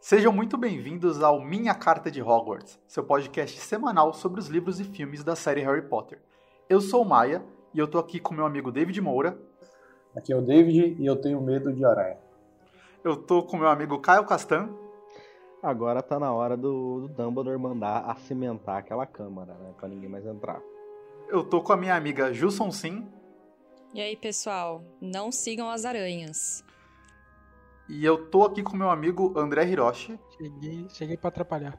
Sejam muito bem-vindos ao Minha Carta de Hogwarts, seu podcast semanal sobre os livros e filmes da série Harry Potter. Eu sou o Maia e eu tô aqui com meu amigo David Moura. Aqui é o David e eu tenho medo de aranha. Eu tô com meu amigo Caio Castan. Agora tá na hora do, do Dumbledore mandar acimentar aquela câmara, né? Pra ninguém mais entrar. Eu tô com a minha amiga Jusson Sim. E aí, pessoal, não sigam as aranhas. E eu tô aqui com meu amigo André Hiroshi. Cheguei, cheguei pra atrapalhar.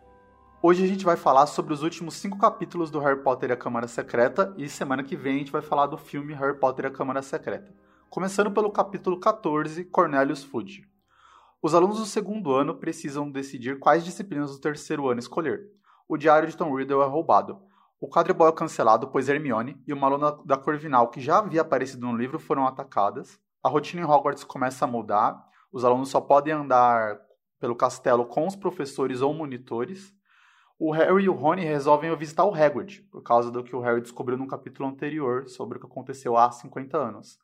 Hoje a gente vai falar sobre os últimos cinco capítulos do Harry Potter e a Câmara Secreta e semana que vem a gente vai falar do filme Harry Potter e a Câmara Secreta. Começando pelo capítulo 14, Cornelius Fudge. Os alunos do segundo ano precisam decidir quais disciplinas do terceiro ano escolher. O diário de Tom Riddle é roubado. O quadribol é cancelado, pois Hermione e uma aluna da Corvinal que já havia aparecido no livro foram atacadas. A rotina em Hogwarts começa a mudar os alunos só podem andar pelo castelo com os professores ou monitores. O Harry e o Rony resolvem visitar o Hagrid, por causa do que o Harry descobriu no capítulo anterior sobre o que aconteceu há 50 anos.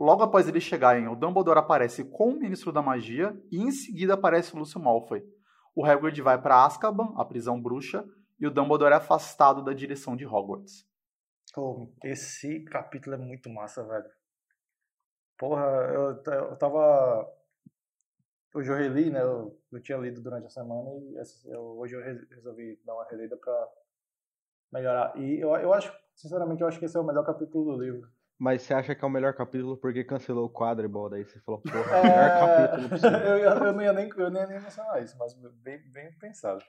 Logo após eles chegarem, o Dumbledore aparece com o Ministro da Magia e em seguida aparece o Lúcio Malfoy. O Hagrid vai para Azkaban, a prisão bruxa, e o Dumbledore é afastado da direção de Hogwarts. Oh, esse capítulo é muito massa, velho. Porra, eu, eu tava. Hoje eu reli, né? Eu, eu tinha lido durante a semana e eu, hoje eu resolvi dar uma relida pra melhorar. E eu, eu acho, sinceramente, eu acho que esse é o melhor capítulo do livro. Mas você acha que é o melhor capítulo porque cancelou o quadribol? Daí você falou, porra, é... melhor capítulo possível. eu, eu, não ia nem, eu nem ia mencionar isso, mas bem, bem pensado.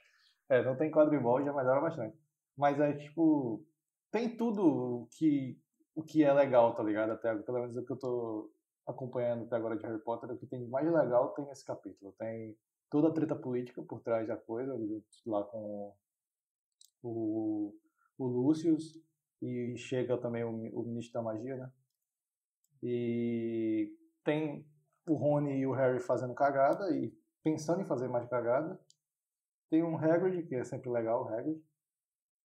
É, não tem quadribol, já melhora bastante. Mas é tipo, tem tudo que, o que é legal, tá ligado? Até pelo menos o que eu tô acompanhando até agora de Harry Potter, o que tem mais legal tem esse capítulo. Tem toda a treta política por trás da coisa, lá com o, o Lucius, e chega também o, o ministro da magia, né? E tem o Rony e o Harry fazendo cagada e pensando em fazer mais cagada. Tem um Hagrid, que é sempre legal, o Hagrid.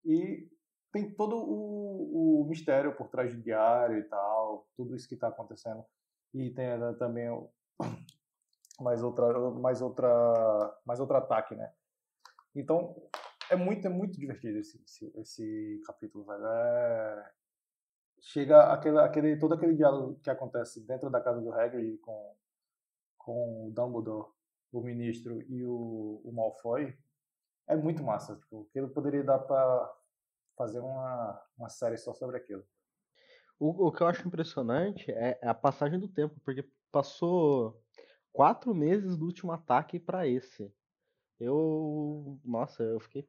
E tem todo o, o mistério por trás do diário e tal, tudo isso que está acontecendo e tem né, também mais outra mais outra mais outro ataque né? Então é muito é muito divertido esse esse, esse capítulo velho. É... chega aquele, aquele todo aquele diálogo que acontece dentro da casa do Hagrid com com o Dumbledore o ministro e o, o Malfoy é muito massa tipo aquilo poderia dar para fazer uma uma série só sobre aquilo o, o que eu acho impressionante é a passagem do tempo, porque passou quatro meses do último ataque para esse. Eu. Nossa, eu fiquei.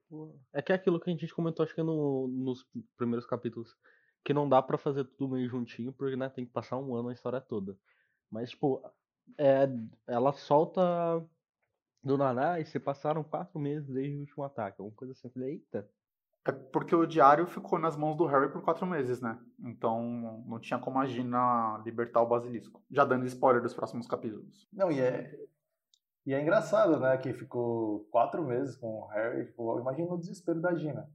É que é aquilo que a gente comentou, acho que no, nos primeiros capítulos. Que não dá para fazer tudo meio juntinho, porque né, tem que passar um ano a história toda. Mas, tipo, é, ela solta do nada, e se passaram quatro meses desde o último ataque. Alguma coisa assim. Eu falei, eita. É porque o diário ficou nas mãos do Harry por quatro meses, né? Então não tinha como a Gina libertar o basilisco. Já dando spoiler dos próximos capítulos. Não, e é, e é engraçado, né? Que ficou quatro meses com o Harry. Tipo, imagina o desespero da Gina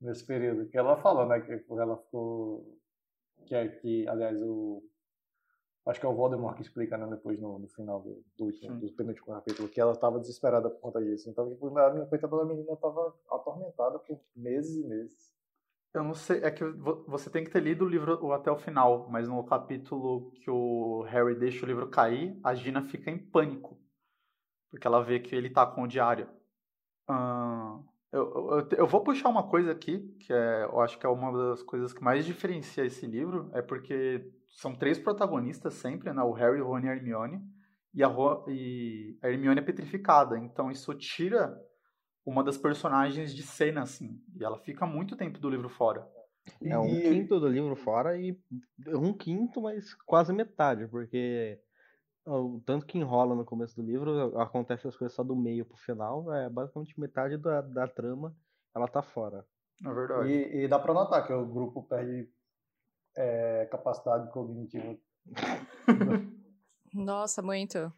nesse período. Que ela falou, né? Que ela ficou. Que, é, que aliás, o, Acho que é o Voldemort que explica, né, depois no, no final do, do último, do penúltimo capítulo, que ela estava desesperada por conta disso. Então, tipo, a minha coitada da menina estava atormentada por meses e meses. Eu não sei, é que você tem que ter lido o livro até o final, mas no capítulo que o Harry deixa o livro cair, a Gina fica em pânico. Porque ela vê que ele tá com o diário. Uh, eu, eu, eu, vou puxar uma coisa aqui, que é, eu acho que é uma das coisas que mais diferencia esse livro, é porque são três protagonistas sempre, né? O Harry, o Ron e a Hermione. E a, e a Hermione é petrificada. Então isso tira uma das personagens de cena, assim. E ela fica muito tempo do livro fora. É um e... quinto do livro fora e um quinto, mas quase metade, porque o tanto que enrola no começo do livro, acontece as coisas só do meio pro final, é basicamente metade da, da trama, ela tá fora. É verdade. E, e dá pra notar que o grupo perde é, capacidade cognitiva. Nossa, muito.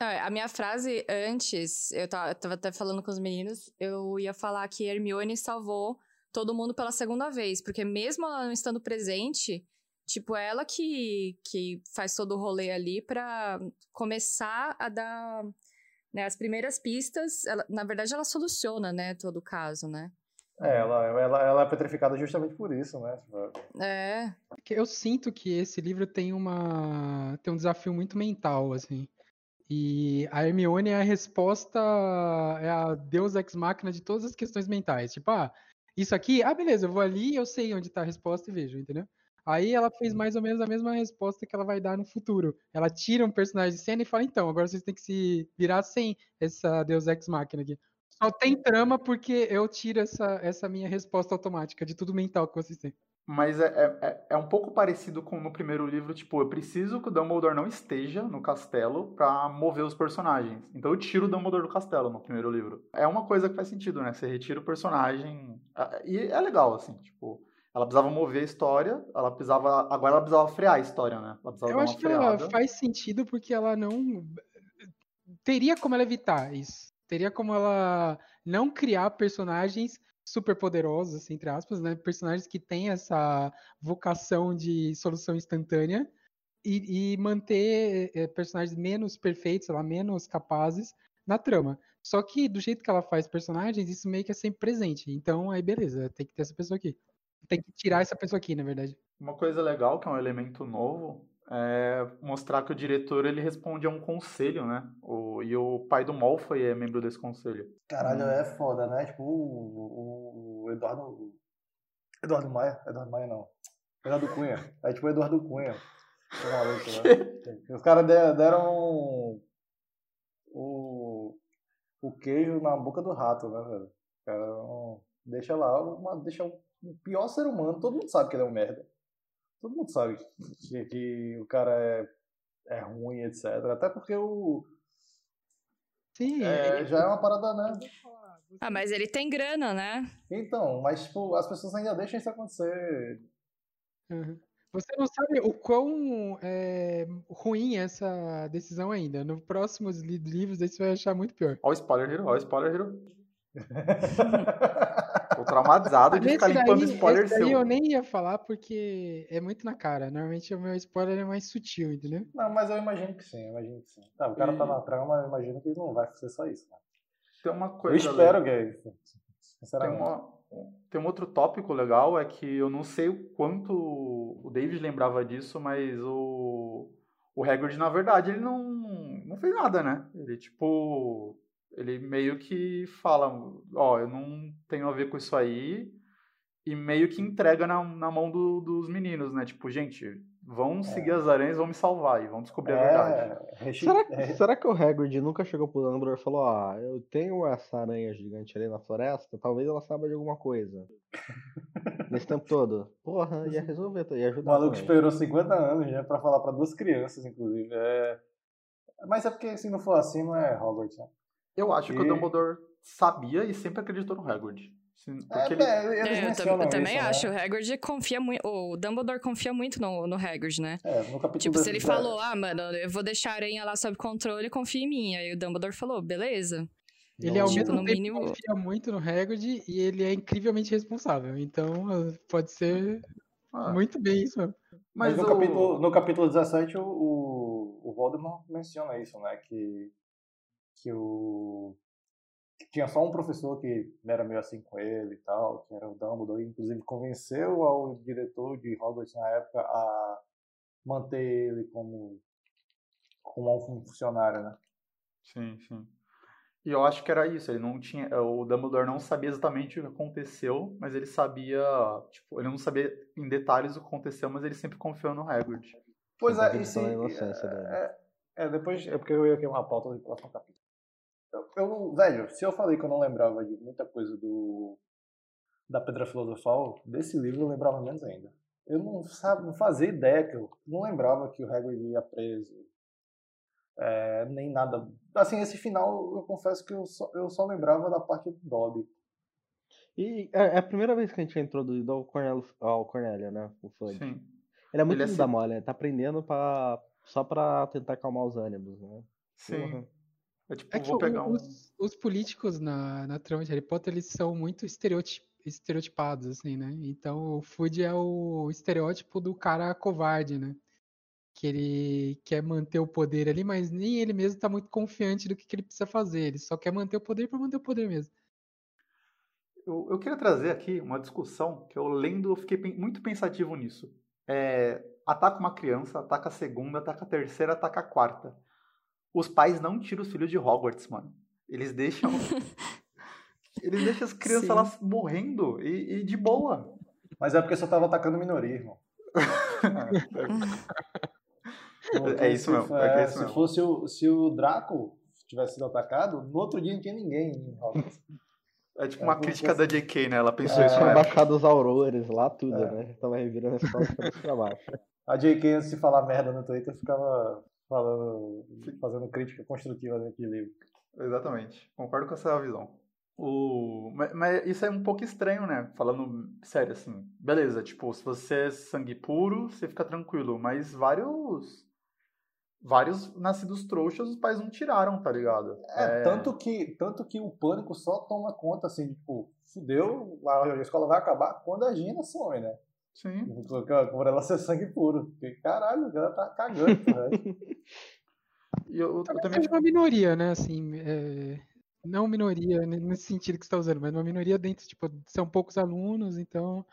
A minha frase antes, eu tava, até falando com os meninos, eu ia falar que Hermione salvou todo mundo pela segunda vez, porque mesmo ela não estando presente, tipo, ela que, que faz todo o rolê ali pra começar a dar né, as primeiras pistas, ela, na verdade, ela soluciona, né, todo o caso, né? É, ela, ela, ela é petrificada justamente por isso, né? É. Eu sinto que esse livro tem uma tem um desafio muito mental, assim. E a Hermione é a resposta, é a deus ex machina de todas as questões mentais. Tipo, ah, isso aqui, ah, beleza, eu vou ali, eu sei onde tá a resposta e vejo, entendeu? Aí ela fez mais ou menos a mesma resposta que ela vai dar no futuro. Ela tira um personagem de cena e fala, então, agora vocês têm que se virar sem essa Deus Ex Machina aqui. Só tem trama porque eu tiro essa, essa minha resposta automática de tudo mental que vocês têm. Mas é, é, é um pouco parecido com no primeiro livro, tipo, eu preciso que o Dumbledore não esteja no castelo para mover os personagens. Então eu tiro o Dumbledore do castelo no primeiro livro. É uma coisa que faz sentido, né? Você retira o personagem. E é legal, assim, tipo. Ela precisava mover a história, ela precisava. Agora ela precisava frear a história, né? Eu acho que ela faz sentido porque ela não. Teria como ela evitar isso. Teria como ela não criar personagens super poderosos, assim, entre aspas, né? Personagens que têm essa vocação de solução instantânea e, e manter é, personagens menos perfeitos, lá, menos capazes na trama. Só que do jeito que ela faz personagens, isso meio que é sempre presente. Então, aí beleza, tem que ter essa pessoa aqui tem que tirar essa pessoa aqui, na verdade. Uma coisa legal, que é um elemento novo, é mostrar que o diretor ele responde a um conselho, né? O, e o pai do Malfoy é membro desse conselho. Caralho, hum. é foda, né? Tipo, o, o Eduardo. Eduardo Maia? Eduardo Maia não. Eduardo Cunha. É tipo o Eduardo Cunha. Maluco, né? Os caras deram o, o queijo na boca do rato, né, velho? Cara, deixa lá, uma, deixa o pior ser humano, todo mundo sabe que ele é um merda. Todo mundo sabe que, que o cara é, é ruim, etc. Até porque o. Sim, é, ele... já é uma parada, né? Ah, mas ele tem grana, né? Então, mas tipo, as pessoas ainda deixam isso acontecer. Uhum. Você não sabe o quão é, ruim é essa decisão ainda. No próximos livros você vai achar muito pior. Olha o spoiler hero, olha o spoiler hero. Tô traumatizado de ficar limpando daí, spoiler esse seu. eu nem ia falar porque é muito na cara. Normalmente o meu spoiler é mais sutil, entendeu? Não, mas eu imagino que sim, eu imagino que sim. Tá, o cara e... tá na trama, eu imagino que não vai ser só isso. Né? Tem uma coisa. Eu espero, Gay. Sinceramente. Tem, uma, tem um outro tópico legal, é que eu não sei o quanto o David lembrava disso, mas o. O Hagrid, na verdade, ele não, não fez nada, né? Ele, tipo, ele meio que fala, ó, eu não tenho a ver com isso aí, e meio que entrega na, na mão do, dos meninos, né? Tipo, gente, vão é. seguir as aranhas, vão me salvar e vão descobrir é, a verdade. Será, que, será que o Hagrid nunca chegou pro Dumbledore e falou, ah, eu tenho essa aranha gigante ali na floresta, talvez ela saiba de alguma coisa. Nesse tempo todo. Porra, ia resolver, ia ajudar. O maluco também. esperou 50 anos já pra falar pra duas crianças, inclusive. É... Mas é porque se não for assim, não é Hogwarts, né? Eu acho e... que o Dumbledore sabia e sempre acreditou no Hagrid. Porque é, ele... é, eu, eu também isso, né? acho. Né? O Hagrid confia muito. O Dumbledore confia muito no, no Hagrid, né? É, no capítulo Tipo, se ele falou, ah, mano, eu vou deixar a aranha lá sob controle, confia em mim. Aí o Dumbledore falou, beleza. Ele ao tipo, mesmo tempo mínimo... confia muito no Hagrid e ele é incrivelmente responsável. Então, pode ser ah. muito bem isso. Mas, Mas no, o... capítulo, no capítulo 17, o, o Voldemort menciona isso, né? Que que o que tinha só um professor que era meio assim com ele e tal, que era o Dumbledore, inclusive convenceu ao diretor de Hogwarts na época a manter ele como como um funcionário, né? Sim, sim. E eu acho que era isso, ele não tinha, o Dumbledore não sabia exatamente o que aconteceu, mas ele sabia, tipo, ele não sabia em detalhes o que aconteceu, mas ele sempre confiou no Hagrid. Pois é, e se, é, é, é, depois, é porque eu ia queimar a pauta do próximo capítulo. Eu, eu, velho, se eu falei que eu não lembrava de muita coisa do da Pedra Filosofal, desse livro eu lembrava menos ainda. Eu não, sabe, não fazia ideia que eu não lembrava que o Hagrid ia preso. É, nem nada. Assim, esse final, eu confesso que eu só, eu só lembrava da parte do Dobby. E é, é a primeira vez que a gente é introduzido ao Cornélio, ao Cornélio né? O Fudge. Sim. Ele é muito Ele é da mole, né? Tá aprendendo pra, só pra tentar acalmar os ânimos, né? Sim. Porra. É, tipo, é que um... os, os, políticos na, na trama de Harry Potter, eles são muito estereotip, estereotipados, assim, né? Então o Fudge é o estereótipo do cara covarde, né? que ele quer manter o poder ali, mas nem ele mesmo tá muito confiante do que, que ele precisa fazer. Ele só quer manter o poder para manter o poder mesmo. Eu, eu, queria trazer aqui uma discussão que eu lendo, eu fiquei muito pensativo nisso. É, ataca uma criança, ataca a segunda, ataca a terceira, ataca a quarta. Os pais não tiram os filhos de Hogwarts, mano. Eles deixam. eles deixam as crianças lá morrendo e, e, de boa. Mas é porque só tava atacando minoria, irmão. é, é isso mesmo. É, é isso se mesmo. fosse o, se o Draco tivesse sido atacado, no outro dia não tinha ninguém em Hogwarts. É tipo uma crítica da JK, né? Ela pensou é, isso na baixado os aurores lá, tudo, é. né? Tava revirando as costas pra baixo. A JK, antes de falar merda no Twitter, ficava falando, fazendo crítica construtiva naquele livro. Exatamente. Concordo com essa visão. O... Mas, mas, isso é um pouco estranho, né? Falando sério, assim. Beleza, tipo, se você é sangue puro, você fica tranquilo. Mas vários vários nascidos trouxas os pais não tiraram, tá ligado? É, é, Tanto, que, tanto que o pânico só toma conta, assim, tipo, fudeu, a escola vai acabar quando a Gina some, né? Sim. Por ela ser sangue puro. Porque, caralho, ela tá cagando e eu, eu também... É uma minoria, né, assim, é... não minoria nesse sentido que você está usando, mas uma minoria dentro, tipo, são poucos alunos, então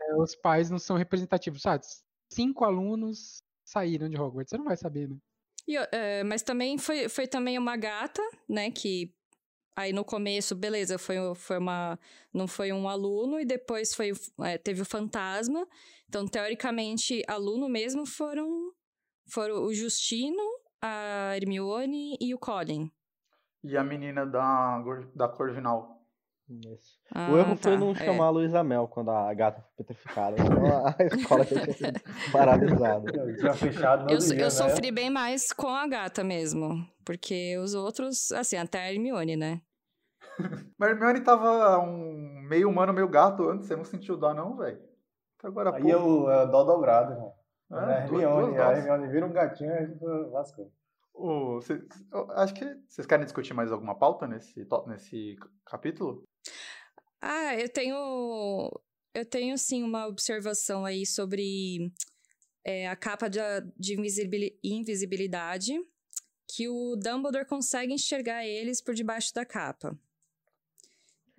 é, os pais não são representativos, sabe? Cinco alunos saíram de Hogwarts. Você não vai saber, né? E, é, mas também foi, foi também uma gata, né? Que aí no começo, beleza, foi, foi uma. Não foi um aluno, e depois foi, é, teve o fantasma. Então, teoricamente, aluno mesmo foram, foram o Justino, a Hermione e o Colin. E a menina da, da Corvinal. Isso. Ah, o erro tá, foi não é. chamar a Luísa Mel quando a gata foi petrificada. Então a escola tinha sido paralisada. Tinha fechado eu, dia, eu né? sofri bem mais com a gata mesmo. Porque os outros, assim, até a Hermione, né? Mas a Hermione tava um meio humano, meio gato antes. Você não sentiu dó, não, velho? Agora, Aí é o é dó dobrado, irmão. É, a Hermione, a Hermione vira um gatinho e a gente lascou. Oh, cê, acho que vocês querem discutir mais alguma pauta nesse, nesse capítulo? Ah, eu tenho. Eu tenho sim uma observação aí sobre é, a capa de, de invisibilidade, que o Dumbledore consegue enxergar eles por debaixo da capa.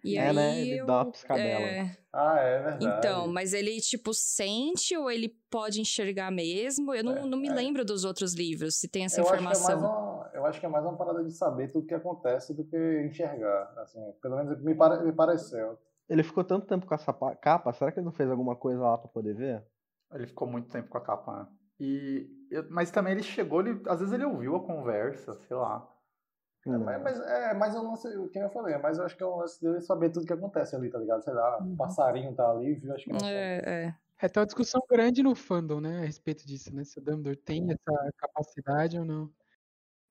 E é, aí, né? Ele eu, dá uma piscadela. É... Ah, é verdade. Então, mas ele, tipo, sente ou ele pode enxergar mesmo? Eu não, é, não me é. lembro dos outros livros, se tem essa eu informação. Acho é uma, eu acho que é mais uma parada de saber tudo que acontece do que enxergar. Assim, pelo menos me, pare, me pareceu. Ele ficou tanto tempo com essa capa, será que ele não fez alguma coisa lá pra poder ver? Ele ficou muito tempo com a capa, né? E, eu, mas também ele chegou, ele, às vezes ele ouviu a conversa, sei lá. É, mas, mas, é, mas eu não sei o que eu falei, mas eu acho que é um lance dele saber tudo que acontece ali, tá ligado? Sei lá, um uhum. passarinho tá ali, viu? Acho que não é, é. É, tem uma discussão grande no fandom, né, a respeito disso, né? Se o Dumbledore tem essa capacidade ou não.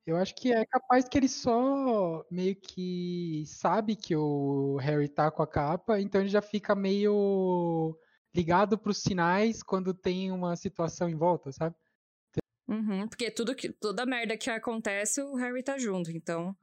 Eu acho que é capaz que ele só meio que sabe que o Harry tá com a capa, então ele já fica meio ligado pros sinais quando tem uma situação em volta, sabe? Uhum, porque tudo que, toda merda que acontece, o Harry tá junto, então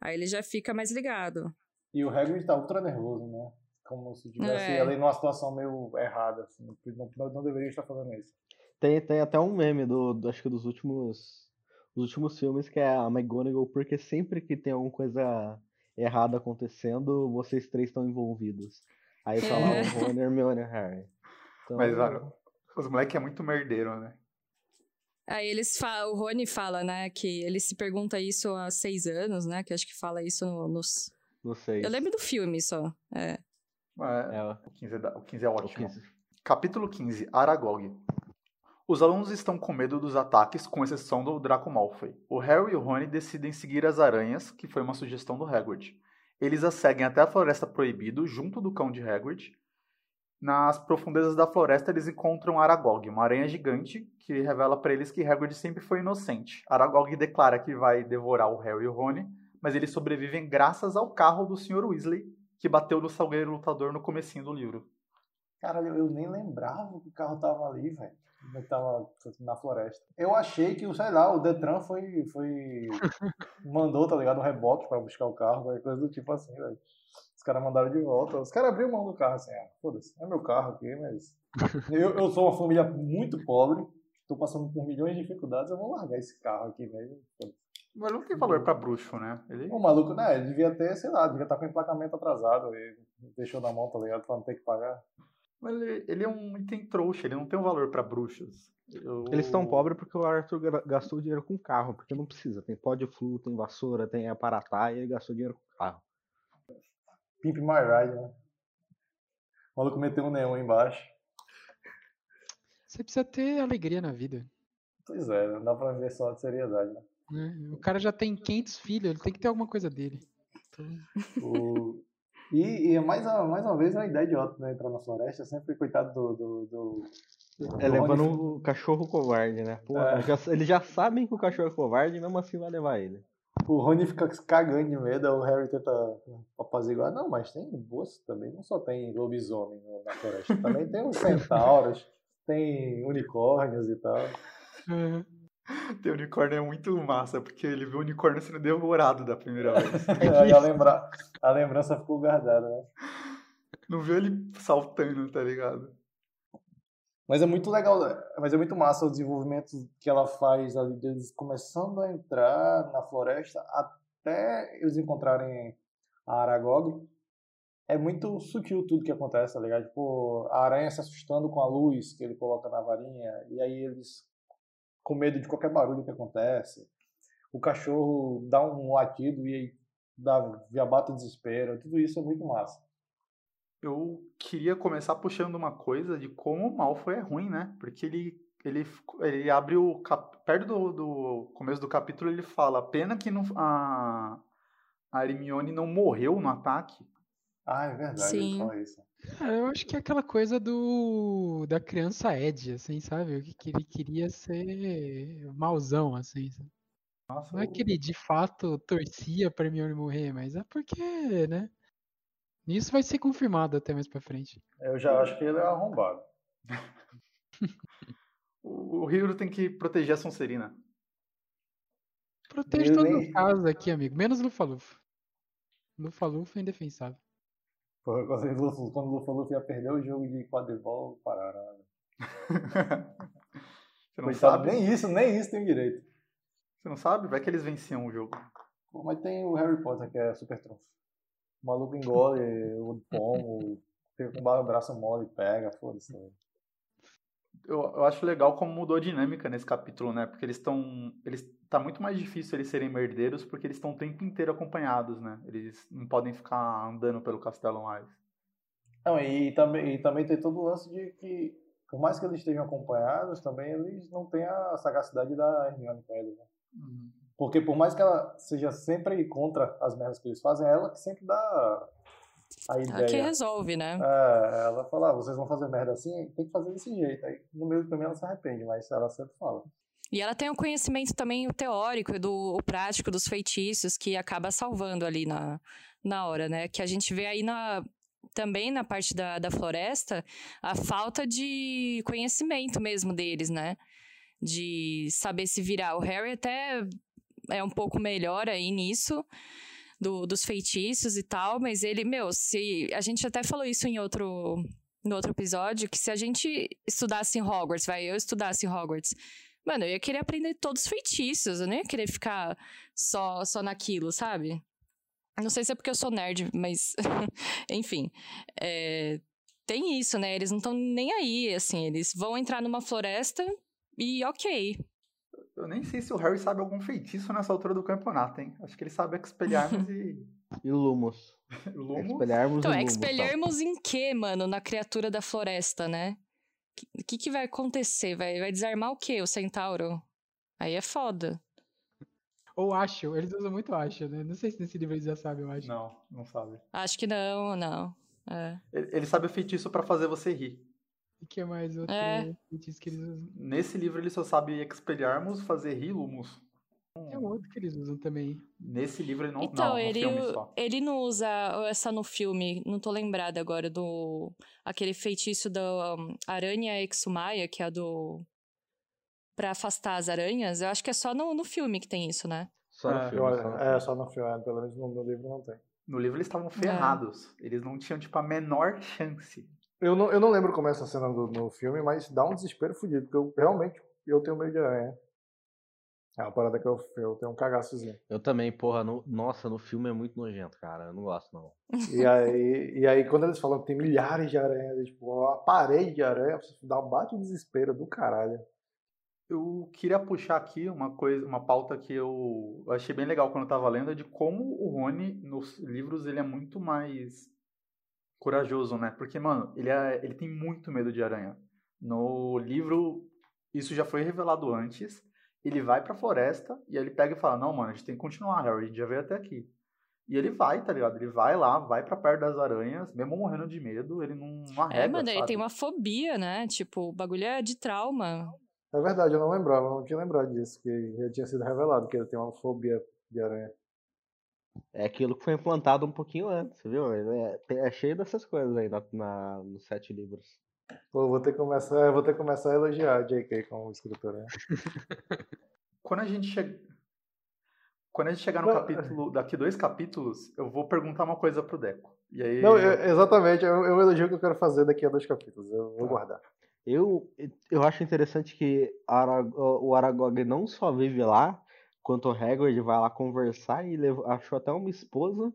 aí ele já fica mais ligado. E o Harry tá ultra nervoso, né? Como se tivesse é. ali numa situação meio errada, assim, não, não deveria estar fazendo isso. Tem, tem até um meme do, do acho que dos últimos dos últimos filmes que é a McGonagall, porque sempre que tem alguma coisa errada acontecendo, vocês três estão envolvidos. Aí tá lá o Rony, Hermione e Harry. Então, Mas, olha, os moleques é muito merdeiro, né? Aí eles falam, o Rony fala, né, que ele se pergunta isso há seis anos, né, que acho que fala isso no, nos... No seis. Eu lembro do filme só, é. é, é o, 15 é, o 15 é ótimo. 15. Capítulo 15, Aragog. Os alunos estão com medo dos ataques, com exceção do Draco Malfoy. O Harry e o Rony decidem seguir as aranhas, que foi uma sugestão do Hagrid. Eles as seguem até a Floresta Proibido, junto do cão de Hagrid, nas profundezas da floresta, eles encontram Aragog, uma aranha gigante, que revela para eles que Hagrid sempre foi inocente. Aragog declara que vai devorar o Harry e o Rony, mas eles sobrevivem graças ao carro do Sr. Weasley, que bateu no Salgueiro Lutador no comecinho do livro. Cara, eu nem lembrava que o carro tava ali, velho. Ele tava na floresta. Eu achei que, sei lá, o Detran foi. foi mandou, tá ligado? Um rebote pra buscar o carro, qualquer coisa do tipo assim, velho caras mandaram de volta. Os caras abriram mão do carro assim, ah, foda-se, é meu carro aqui, mas. eu, eu sou uma família muito pobre. tô passando por milhões de dificuldades, eu vou largar esse carro aqui mesmo. Mas não tem valor pra bruxo, né? Ele... O maluco, né, ele devia ter, sei lá, devia estar com o emplacamento atrasado e deixou na mão, tá ligado? Pra não ter que pagar. Mas ele, ele é um item trouxa, ele não tem um valor pra bruxos. Eu- Eles estão pobres porque o Arthur gastou dinheiro com carro, porque não precisa. Tem pó de flu, tem vassoura, tem aparatá e ele gastou dinheiro com carro. Pimp My Ride, né? O maluco meteu um neon embaixo. Você precisa ter alegria na vida. Pois é, não dá pra ver só de seriedade, né? né? O cara já tem 500 filhos, ele tem que ter alguma coisa dele. Então, O... E, e é mais, uma- mais uma vez a ideia idiota, né? Entrar na floresta, sempre coitado do. do, do... É do levando o cachorro covarde, né? Pô, É. já- eles já sabem que o cachorro é covarde e mesmo assim vai levar ele. O Rony fica cagando de medo, o Harry tenta apaziguar. Não, mas tem boas também, não só tem lobisomem na floresta, também tem os centauros, tem unicórnios e tal. aham. Ter unicórnio é muito massa, porque ele viu o unicórnio sendo devorado da primeira vez. Aí a, lembra... a lembrança ficou guardada, né? Não viu ele saltando, tá ligado? Mas é muito legal, mas é muito massa o desenvolvimento que ela faz ali deles começando a entrar na floresta até eles encontrarem a Aragog. É muito sutil tudo que acontece, tá ligado? Tipo, a aranha se assustando com a luz que ele coloca na varinha, e aí eles com medo de qualquer barulho que acontece. O cachorro dá um latido e aí dá, já o desespero. Tudo isso é muito massa. Eu queria começar puxando uma coisa de como o Malfoy é ruim, né? Porque ele, ele, ele abre o... Cap... Perto do, do começo do capítulo ele fala, pena que não, a, a Hermione não morreu no ataque. Ah, é verdade, Sim. ele fala isso. Ah, eu acho que é aquela coisa do da criança Ed, assim, sabe? O que ele queria ser mauzão, assim. sabe? Nossa, Não é que ele de fato torcia pra Hermione morrer, mas é porque, né? Isso vai ser confirmado até mais pra frente. Eu já acho que ele é arrombado. o, o Hiro tem que proteger a Sonserina. Protege todas nem- as casas aqui, amigo. Menos Lufa-Lufa. Lufa-Lufa é indefensável. Porra, Quando o Luffy ia perder o jogo de quadribol, pararam. Você não Coitado, sabe? nem isso, nem isso tem direito. Você não sabe? Vai que eles venciam o jogo. Pô, Mas tem o Harry Potter que é super trunfo. O maluco engole o pomo, fica com o braço mole e pega, foda-se. Eu, eu acho legal como mudou a dinâmica nesse capítulo, né? Porque eles estão. Eles, tá muito mais difícil eles serem merdeiros porque eles estão o tempo inteiro acompanhados, né? Eles não podem ficar andando pelo castelo mais. Não, e, também, e também tem todo o lance de que, por mais que eles estejam acompanhados, também eles não têm a sagacidade da Hermione com eles. Né? Porque por mais que ela seja sempre contra as merdas que eles fazem, é ela que sempre dá a Ela que ideia. resolve, né? É, ela fala, ah, vocês vão fazer merda assim, tem que fazer desse jeito. Aí no meio do caminho ela se arrepende, mas ela sempre fala. E ela tem o conhecimento também o teórico e do o prático dos feitiços que acaba salvando ali na, na hora, né? Que a gente vê aí na, também na parte da, da floresta a falta de conhecimento mesmo deles, né? De saber se virar. O Harry até é um pouco melhor aí nisso. do- dos feitiços e tal, mas ele, meu, se. A gente até falou isso em outro. No outro episódio, que se a gente estudasse em Hogwarts, vai, eu estudasse em Hogwarts, Mano, eu ia querer aprender todos os feitiços, eu não ia querer ficar só, só naquilo, sabe? Não sei se é porque eu sou nerd, mas. Enfim. é, Tem isso, né? Eles não estão nem aí, assim. Eles vão entrar numa floresta e ok. Eu nem sei se o Harry sabe algum feitiço nessa altura do campeonato, hein? Acho que ele sabe Expelliarmus e E Lumos. Lumos. Expelharmos Então, e Lumos. tal. expelharmos em quê, mano? Na criatura da floresta, né? O que, que vai acontecer? Vai, vai desarmar o quê? O centauro? Aí é foda. Ou acho, eles usam muito acho, né? Não sei se nesse livro eles já sabem, eu acho. Não, não sabe. Acho que não, não. É. Ele ele sabe o feitiço pra fazer você rir. O que é mais outro É. feitiço que eles usam? Nesse livro ele só sabe Expelliarmus, fazer rir Lumos. Tem um outro que eles usam também. Nesse livro ele não, Então, não no ele, filme só. ele não usa essa no filme, não tô lembrada agora do. aquele feitiço da um, Aranha Exumaya, que é a do. pra afastar as aranhas. Eu acho que é só no, no filme que tem isso, né? Só no é, filme. eu- só no é, filme. só no filme, pelo menos no, no livro não tem. No livro eles estavam ferrados. Eles não tinham, tipo, a menor chance. Eu não, eu não lembro como é essa cena do, no filme, mas dá um desespero fudido, porque eu realmente eu tenho medo de aranha. É uma parada que eu, eu tenho um cagaçozinho. Eu também, porra, no- nossa, no filme é muito nojento, cara. Eu não gosto, não. E aí, e aí quando eles falam que tem milhares de aranhas, tipo, uma parede de aranha, você dá um bate um desespero do caralho. Eu queria puxar aqui uma coisa, uma pauta que eu eu achei bem legal quando eu tava lendo, é de como o Rony, nos livros, ele é muito mais corajoso, né? Porque, mano, ele, é, ele tem muito medo de aranha. No livro, isso já foi revelado antes. Ele vai pra floresta e aí ele pega e fala: Não, mano, a gente tem que continuar, Harry, a gente já veio até aqui. E ele vai, tá ligado? Ele vai lá, vai pra perto das aranhas, mesmo morrendo de medo, ele não, não arrega, É, mano, ele sabe? tem uma fobia, né? Tipo, o bagulho é de trauma. É verdade, eu não lembrava, eu não tinha lembrado disso, que já tinha sido revelado que ele tem uma fobia de aranha. É aquilo que foi implantado um pouquinho antes, viu? É, é cheio dessas coisas aí na, na- nos sete livros. Pô, vou ter que começar, vou ter que começar a elogiar a J.K. como escritora. né? Quando a gente chega. Quando a gente chegar no Não, capítulo, daqui dois capítulos, eu vou perguntar uma coisa pro Deco. E aí. Não, eu- exatamente, eu, eu elogio o que eu quero fazer daqui a dois capítulos, eu vou Tá. guardar. Eu, eu acho interessante que Arag- o Aragog não só vive lá, quanto o Hagrid vai lá conversar e levou- achou até uma esposa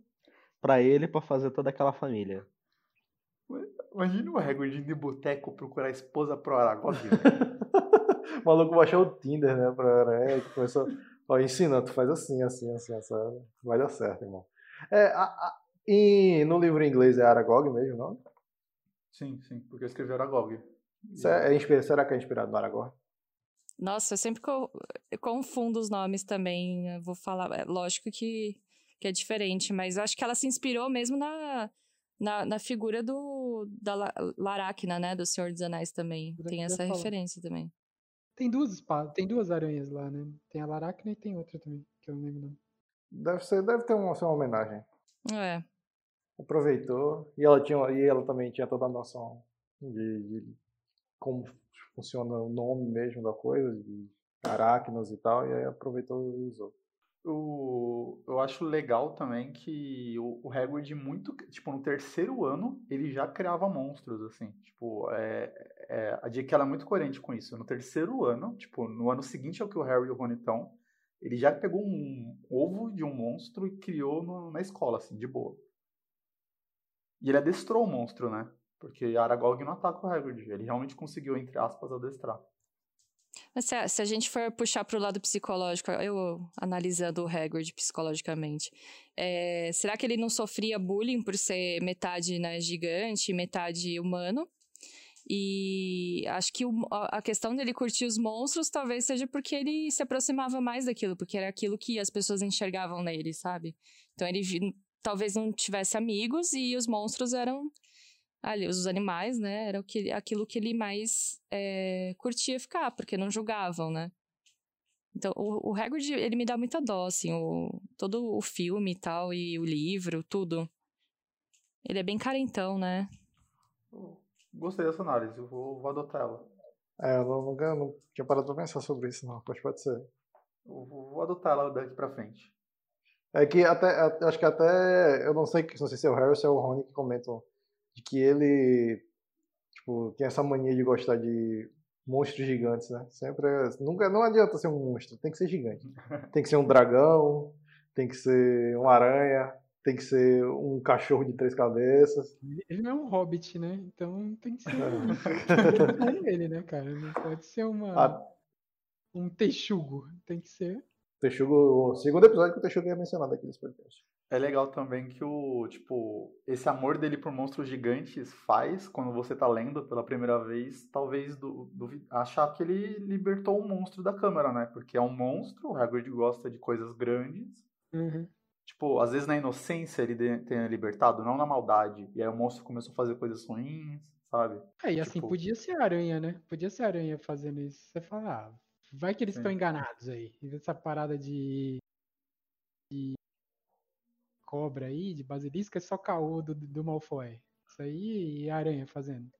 pra ele pra fazer toda aquela família. Imagina o Hagrid indo em boteco procurar esposa pro Aragog. velho. o maluco baixou o Tinder, né, pra aranha e começou, ó, ensina, tu faz assim, assim, assim, assim, vai dar certo, irmão. É, a, a- e no livro em inglês é Aragog mesmo, não? sim, sim, porque eu escrevi Aragog. Isso é, é será que é inspirado no Aragog? Nossa, eu sempre co- eu confundo os nomes também. Eu vou falar, é lógico que, que é diferente, mas eu acho que ela se inspirou mesmo na, na, na figura do da La- Laracna, né? Do Senhor dos Anéis também. Eu Tem essa falar. referência também. Tem duas espadas, tem duas aranhas lá, né? Tem a Laracna e tem outra também, que eu não lembro o nome. Deve, ser, deve ter uma, uma homenagem. É. Aproveitou, e ela, tinha, e ela também tinha toda a noção de, de como funciona o nome mesmo da coisa, de aracnos e tal, e aí aproveitou e usou. O, eu acho legal também que o, o Hagrid muito, tipo, no terceiro ano ele já criava monstros, assim, tipo, é, é, a J.K. ela é muito coerente com isso. No terceiro ano, tipo, no ano seguinte ao que o Harry e o Rony estão, ele já pegou um ovo de um monstro e criou no- na escola, assim, de boa. E ele adestrou o monstro, né? Porque Aragog não ataca o Hagrid, ele realmente conseguiu, entre aspas, adestrar. Mas se a, se a gente for puxar pro lado psicológico, eu analisando o Hagrid psicologicamente, é, será que ele não sofria bullying por ser metade né, gigante, metade humano? E acho que o- a questão dele curtir os monstros talvez seja porque ele se aproximava mais daquilo, porque era aquilo que as pessoas enxergavam nele, sabe? Então ele talvez não tivesse amigos e os monstros eram ali, os animais, né? Era o que, aquilo que ele mais é, curtia ficar, porque não julgavam, né? Então, o, o Hagrid, ele me dá muita dó, assim, o, todo o filme e tal, e o livro, tudo. Ele é bem carentão, né? Gostei dessa análise, eu vou, vou adotar ela. É, eu não, nunca não tinha parado pra pensar sobre isso, não, mas pode ser. Eu vou, vou adotar ela daqui pra frente. É que até, acho que até, eu não sei, não sei se é o Harry ou se é o Rony que comentam de que ele, tipo, tem essa mania de gostar de monstros gigantes, né? Sempre, é- nunca, não adianta ser um monstro, tem que ser gigante. Tem que ser um dragão, tem que ser uma aranha, tem que ser um cachorro de três cabeças. Ele- não é um hobbit, né? Então tem que ser É. um ele, né, cara? Não pode ser uma, Ah, um texugo. Tem que ser. Texugo, o segundo episódio que o Texugo ia mencionar aqui nesse podcast. É legal também que o, tipo, esse amor dele por monstros gigantes faz, quando você tá lendo pela primeira vez, talvez du- duvi- achar que ele libertou um monstro da câmera, né? Porque é um monstro, o Hagrid gosta de coisas grandes. Uhum. Tipo, às vezes na inocência ele tenha libertado, não na maldade. E aí o monstro começou a fazer coisas ruins, sabe? É, e assim, Tipo- podia ser aranha, né? Podia ser aranha fazendo isso. Você fala, ah, vai que eles estão enganados aí. E Essa parada de cobra aí, de basilisco, é só caô do, do Malfoy. Isso aí é a aranha fazendo.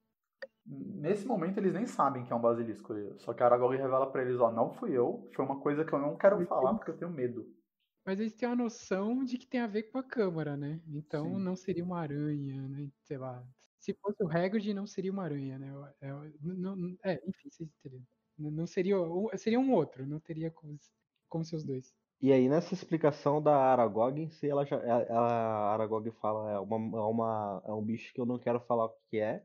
Nesse momento eles nem sabem que é um basilisco. Só que a Aragog revela pra eles, ó, não fui eu, foi uma coisa que eu não quero falar porque eu tenho medo. Mas eles têm a noção de que tem a ver com a câmara, né? Então Sim. não seria uma aranha, né? Sei lá. Se fosse o Hagrid, não seria uma aranha, né? Eu- eu- não- é, enfim, vocês entenderam. Não seria, seria um outro, não teria como, como ser os dois. E aí, nessa explicação da Aragog em si, ela já, a Aragog fala, é, uma, é, uma, é um bicho que eu não quero falar o que é,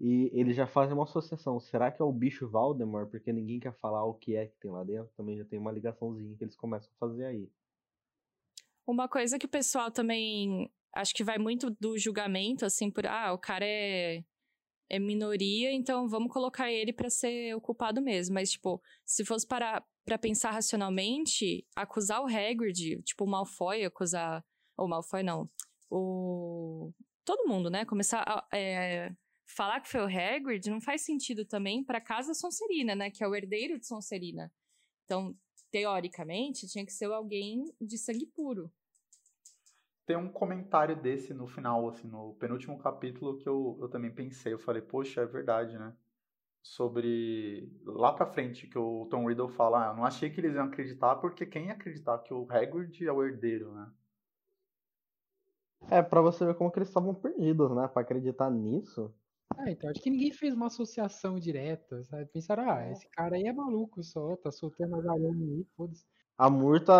e eles já fazem uma associação. Será que é o bicho Valdemar? Porque ninguém quer falar o que é que tem lá dentro. Também já tem uma ligaçãozinha que eles começam a fazer aí. Uma coisa que o pessoal também acho que vai muito do julgamento, assim, por ah, o cara é, é minoria, então vamos colocar ele para ser o culpado mesmo. Mas, tipo, se fosse para para pensar racionalmente, acusar o Hagrid, tipo, o Malfoy acusar. Ou Malfoy não. O. Todo mundo, né? Começar a é, falar que foi o Hagrid não faz sentido também para casa Sonserina, né? Que é o herdeiro de Sonserina. Então, teoricamente, tinha que ser alguém de sangue puro. Tem um comentário desse no final, assim, no penúltimo capítulo que eu, eu também pensei. Eu falei, poxa, é verdade, né? Sobre. Lá pra frente, que o Tom Riddle fala, ah, eu não achei que eles iam acreditar, porque quem ia acreditar que o Hagrid é o herdeiro, né? É, pra você ver como que eles estavam perdidos, né? Pra acreditar nisso. É, então, acho que ninguém fez uma associação direta, sabe? Pensaram, ah, esse cara aí é maluco só, tá soltando as aranhas aí, foda-se. A Murta,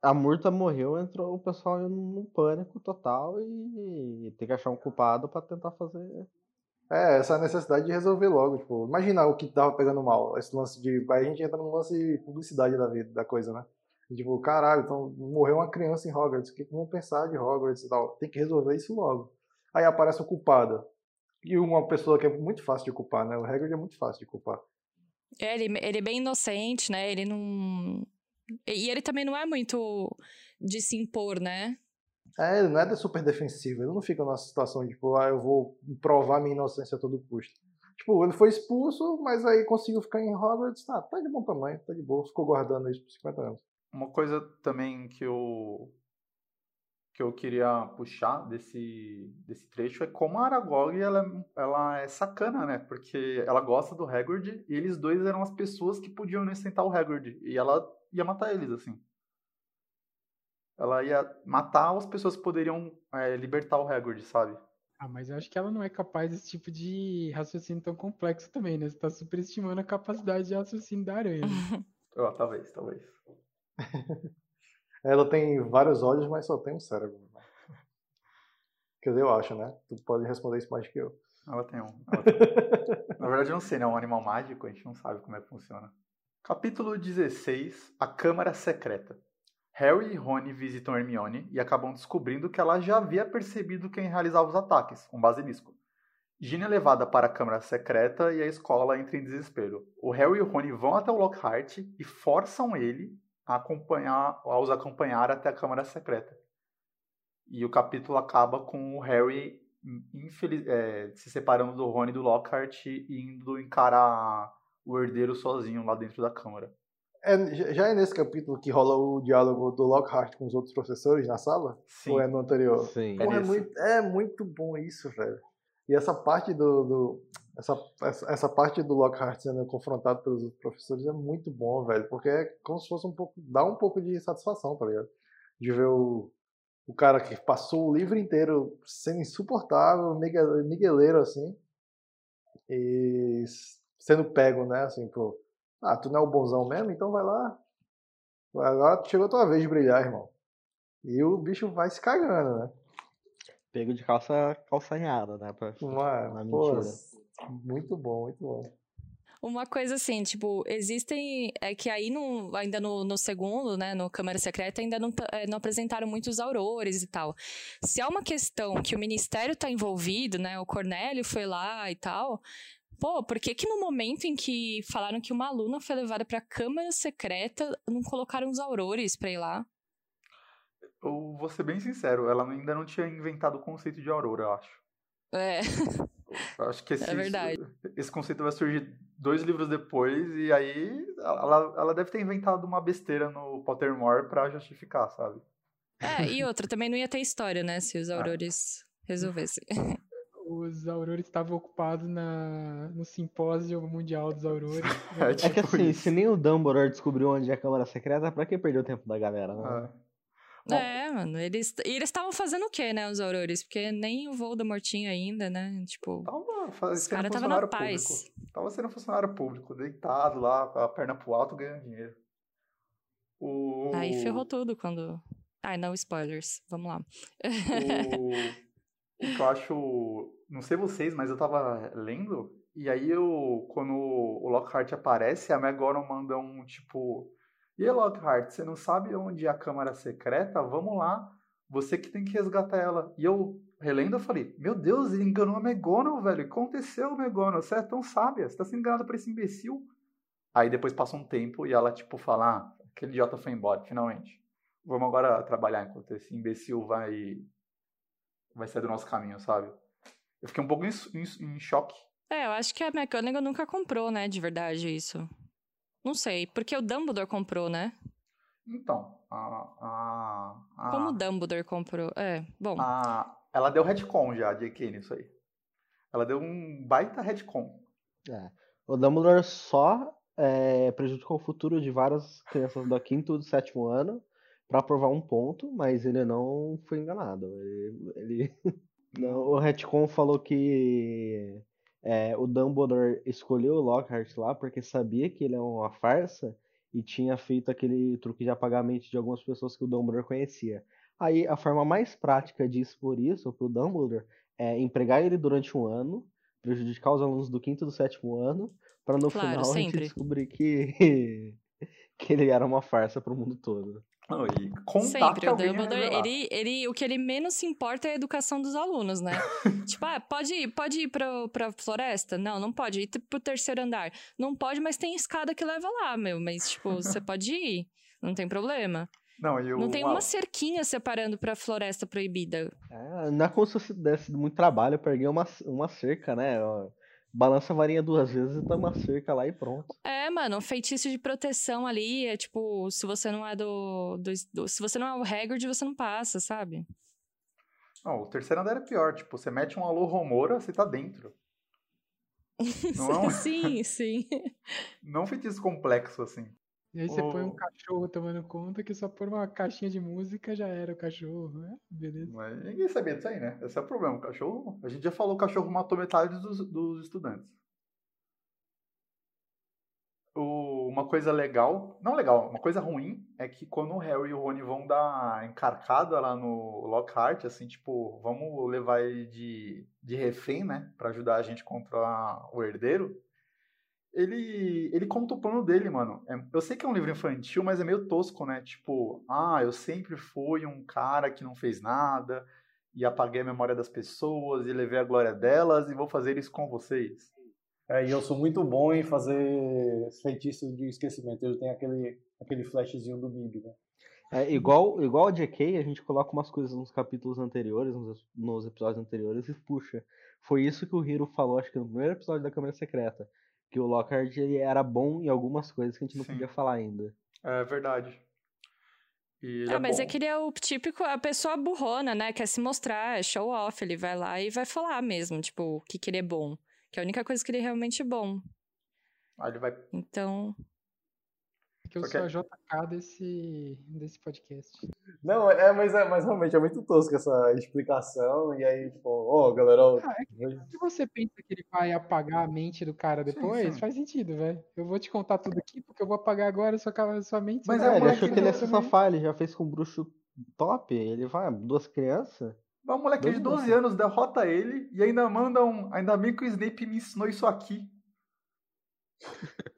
a Murta morreu, entrou o pessoal num pânico total e, e tem que achar um culpado para tentar fazer. É, essa necessidade de resolver logo, tipo, imagina o que tava pegando mal, esse lance de. A gente entra no lance de publicidade da vida, da coisa, né? tipo, caralho, então morreu uma criança em Hogwarts, o que vão pensar de Hogwarts e tal? Tem que resolver isso logo. Aí aparece o culpado e uma pessoa que é muito fácil de culpar, né? O Hagrid é muito fácil de culpar. É, ele, ele é bem inocente, né? Ele não. E ele também não é muito de se impor, né? É, ele não é super defensivo. Ele não fica numa situação de, tipo, ah, eu vou provar minha inocência a todo custo. Tipo, ele foi expulso, mas aí conseguiu ficar em Hogwarts. Tá, tá de bom tamanho, tá de boa. Ficou guardando isso por 50 anos. Uma coisa também que eu que eu queria puxar desse, desse trecho é como a Aragog ela, ela é sacana, né? Porque ela gosta do Hagrid e eles dois eram as pessoas que podiam inocentar o Hagrid. E ela ia matar eles, assim. Ela ia matar as pessoas poderiam é, libertar o Hagrid, sabe? Ah, mas eu acho que ela não é capaz desse tipo de raciocínio tão complexo também, né? Você tá superestimando a capacidade de raciocínio da aranha. Né? oh, talvez, talvez. Ela tem vários olhos, mas só tem um cérebro. Quer dizer, eu acho, né? Tu pode responder isso mais que eu. Ela tem um. Ela tem um. Na verdade, eu não sei, né? É um animal mágico, a gente não sabe como é que funciona. Capítulo 16 A Câmara Secreta. Harry e Rony visitam Hermione e acabam descobrindo que ela já havia percebido quem realizava os ataques, um basilisco. Ginny é levada para a câmara secreta e a escola entra em desespero. O Harry e o Rony vão até o Lockhart e forçam ele a acompanhar, a os acompanhar até a Câmara Secreta. E o capítulo acaba com o Harry infeliz, é, se separando do Rony e do Lockhart e indo encarar o herdeiro sozinho lá dentro da Câmara. É, já é nesse capítulo que rola o diálogo do Lockhart com os outros professores na sala? Sim. Ou é no anterior? Sim. Porra, é, é, muito, é, muito, bom isso, velho. E essa parte do, do essa, essa, essa, parte do Lockhart sendo confrontado pelos professores é muito bom, velho, porque é como se fosse um pouco, dá um pouco de satisfação, tá ligado? De ver o, o cara que passou o livro inteiro sendo insuportável, migueleiro, assim, e sendo pego, né, assim, pô, ah, tu não é o bonzão mesmo, então vai lá, agora chegou a tua vez de brilhar, irmão. E o bicho vai se cagando, né? Pego de calça calçanhada, né? Pra, Ué, pô, muito bom, muito bom. Uma coisa assim, tipo, existem. É que aí no, ainda no, no segundo, né, no Câmara Secreta, ainda não, é, não apresentaram muitos aurores e tal. Se é uma questão que o Ministério tá envolvido, né, o Cornélio foi lá e tal. Pô, por que que no momento em que falaram que uma aluna foi levada pra Câmara Secreta, não colocaram os aurores pra ir lá? Eu vou ser bem sincero, ela ainda não tinha inventado o conceito de aurora, eu acho. É. Eu acho que esse, é verdade. esse conceito vai surgir dois livros depois, e aí ela, ela deve ter inventado uma besteira no Pottermore pra justificar, sabe? É, e outra, também não ia ter história, né, se os ah. aurores ah. resolvessem. Os aurores estavam ocupados na, no simpósio mundial dos aurores. é, tipo é, que assim, isso. se nem o Dumbledore descobriu onde é a Câmara Secreta, pra que perder o tempo da galera, né? Ah. Bom, é, mano, eles eles estavam fazendo o quê, né, os aurores? Porque nem o voo da mortinha ainda, né? Tipo, Tava os caras estavam na paz. Tava sendo funcionário público, deitado lá, com a perna pro alto, ganhando dinheiro. O... Aí ferrou tudo quando. Ai, não, spoilers. Vamos lá. O... o que eu acho. Não sei vocês, mas eu tava lendo. E aí, eu, quando o Lockhart aparece, a McGonagall manda um tipo. E aí, Lockhart, você não sabe onde é a câmara secreta? Vamos lá. Você que tem que resgatar ela. E eu, relendo, eu falei: Meu Deus, ele enganou a McGonagall, velho. Aconteceu, McGonagall? Você é tão sábia. Você tá sendo enganada por esse imbecil. Aí depois passa um tempo e ela, tipo, fala: ah, aquele idiota foi embora, finalmente. Vamos agora trabalhar enquanto esse imbecil vai vai sair do nosso caminho, sabe? Eu fiquei um pouco em, em, em choque. É, eu acho que a McGonagall nunca comprou, né, de verdade, isso. Não sei, porque o Dumbledore comprou, né? Então, a... a, a Como o Dumbledore comprou? É, bom. A, ela deu retcon já, JK, nisso aí. Ela deu um baita retcon. É. O Dumbledore só é, prejudicou o futuro de várias crianças do quinto e do sétimo ano para provar um ponto, mas ele não foi enganado. Ele, ele... Não, o retcon falou que é, o Dumbledore escolheu o Lockhart lá porque sabia que ele é uma farsa e tinha feito aquele truque de apagar a mente de algumas pessoas que o Dumbledore conhecia. Aí a forma mais prática de expor isso pro Dumbledore é empregar ele durante um ano, prejudicar os alunos do quinto e do sétimo ano, para no Claro, final a gente sempre. descobrir que, que ele era uma farsa pro mundo todo. Não, e contar Sempre, o Dumbledore, ele, ele, o que ele menos se importa é a educação dos alunos, né? tipo, ah, pode ir, pode ir pra, pra floresta? Não, não pode. Ir pro terceiro andar? Não pode, mas tem escada que leva lá, meu. Mas, tipo, você pode ir, não tem problema. Não, e o, Não tem a- uma cerquinha separando pra floresta proibida. É, não é como se desse muito trabalho, peguei uma, uma cerca, né? Ó, Balança a varinha duas vezes e toma uma cerca lá e pronto. É, mano, um feitiço de proteção ali é tipo, se você não é do, do, do- Se você não é o Hagrid, você não passa, sabe? Não, o terceiro andar é pior. Tipo, você mete um alô Romora, você tá dentro. Não é um, sim, sim. não é um feitiço complexo, assim. E aí você põe um cachorro tomando conta que só por uma caixinha de música já era o cachorro, né? Beleza. Mas ninguém sabia disso aí, né? Esse é o problema. O cachorro. A gente já falou que o cachorro matou metade dos, dos estudantes. O- uma coisa legal. Não legal, uma coisa ruim é que quando o Harry e o Rony vão dar encarcada lá no Lockhart, assim, tipo, vamos levar ele de, de refém, né? Pra ajudar a gente contra o herdeiro. Ele, ele conta o plano dele, mano. É- eu sei que é um livro infantil, mas é meio tosco, né? Tipo, ah, eu sempre fui um cara que não fez nada e apaguei a memória das pessoas e levei a glória delas e vou fazer isso com vocês. É, e eu sou muito bom em fazer feitiços de esquecimento. Ele tem aquele, aquele flashzinho do Big, né? É, igual, igual a JK, a gente coloca umas coisas nos capítulos anteriores, nos, nos episódios anteriores, e puxa. Foi isso que o Hiro falou, acho que no primeiro episódio da Câmara Secreta. Que o Lockhart ele era bom em algumas coisas que a gente não Sim. podia falar ainda. É verdade. E ele Ah, é mas bom. é que ele é o típico, a pessoa burrona, né? Quer se mostrar, é show off. Ele vai lá e vai falar mesmo, tipo, o que, que ele é bom. Que é a única coisa que ele é realmente bom. Aí ele vai. Então, Que eu Só que sou é- a JK desse, desse podcast. Não, é, mas, é, mas realmente é muito tosco essa explicação. E aí, tipo, ó, galera, ó, Ah, é que se você pensa que ele vai apagar a mente do cara Sim, depois, sim. faz sentido, velho. Eu vou te contar tudo aqui, porque eu vou apagar agora a sua, sua mente. Mas é É, um ele achou que ele ia se safar, ele já fez com o bruxo top. Ele vai, duas crianças. Mas um moleque de Dois 12 bruxos. anos derrota ele e ainda manda um. Ainda bem que o Snape me ensinou isso aqui.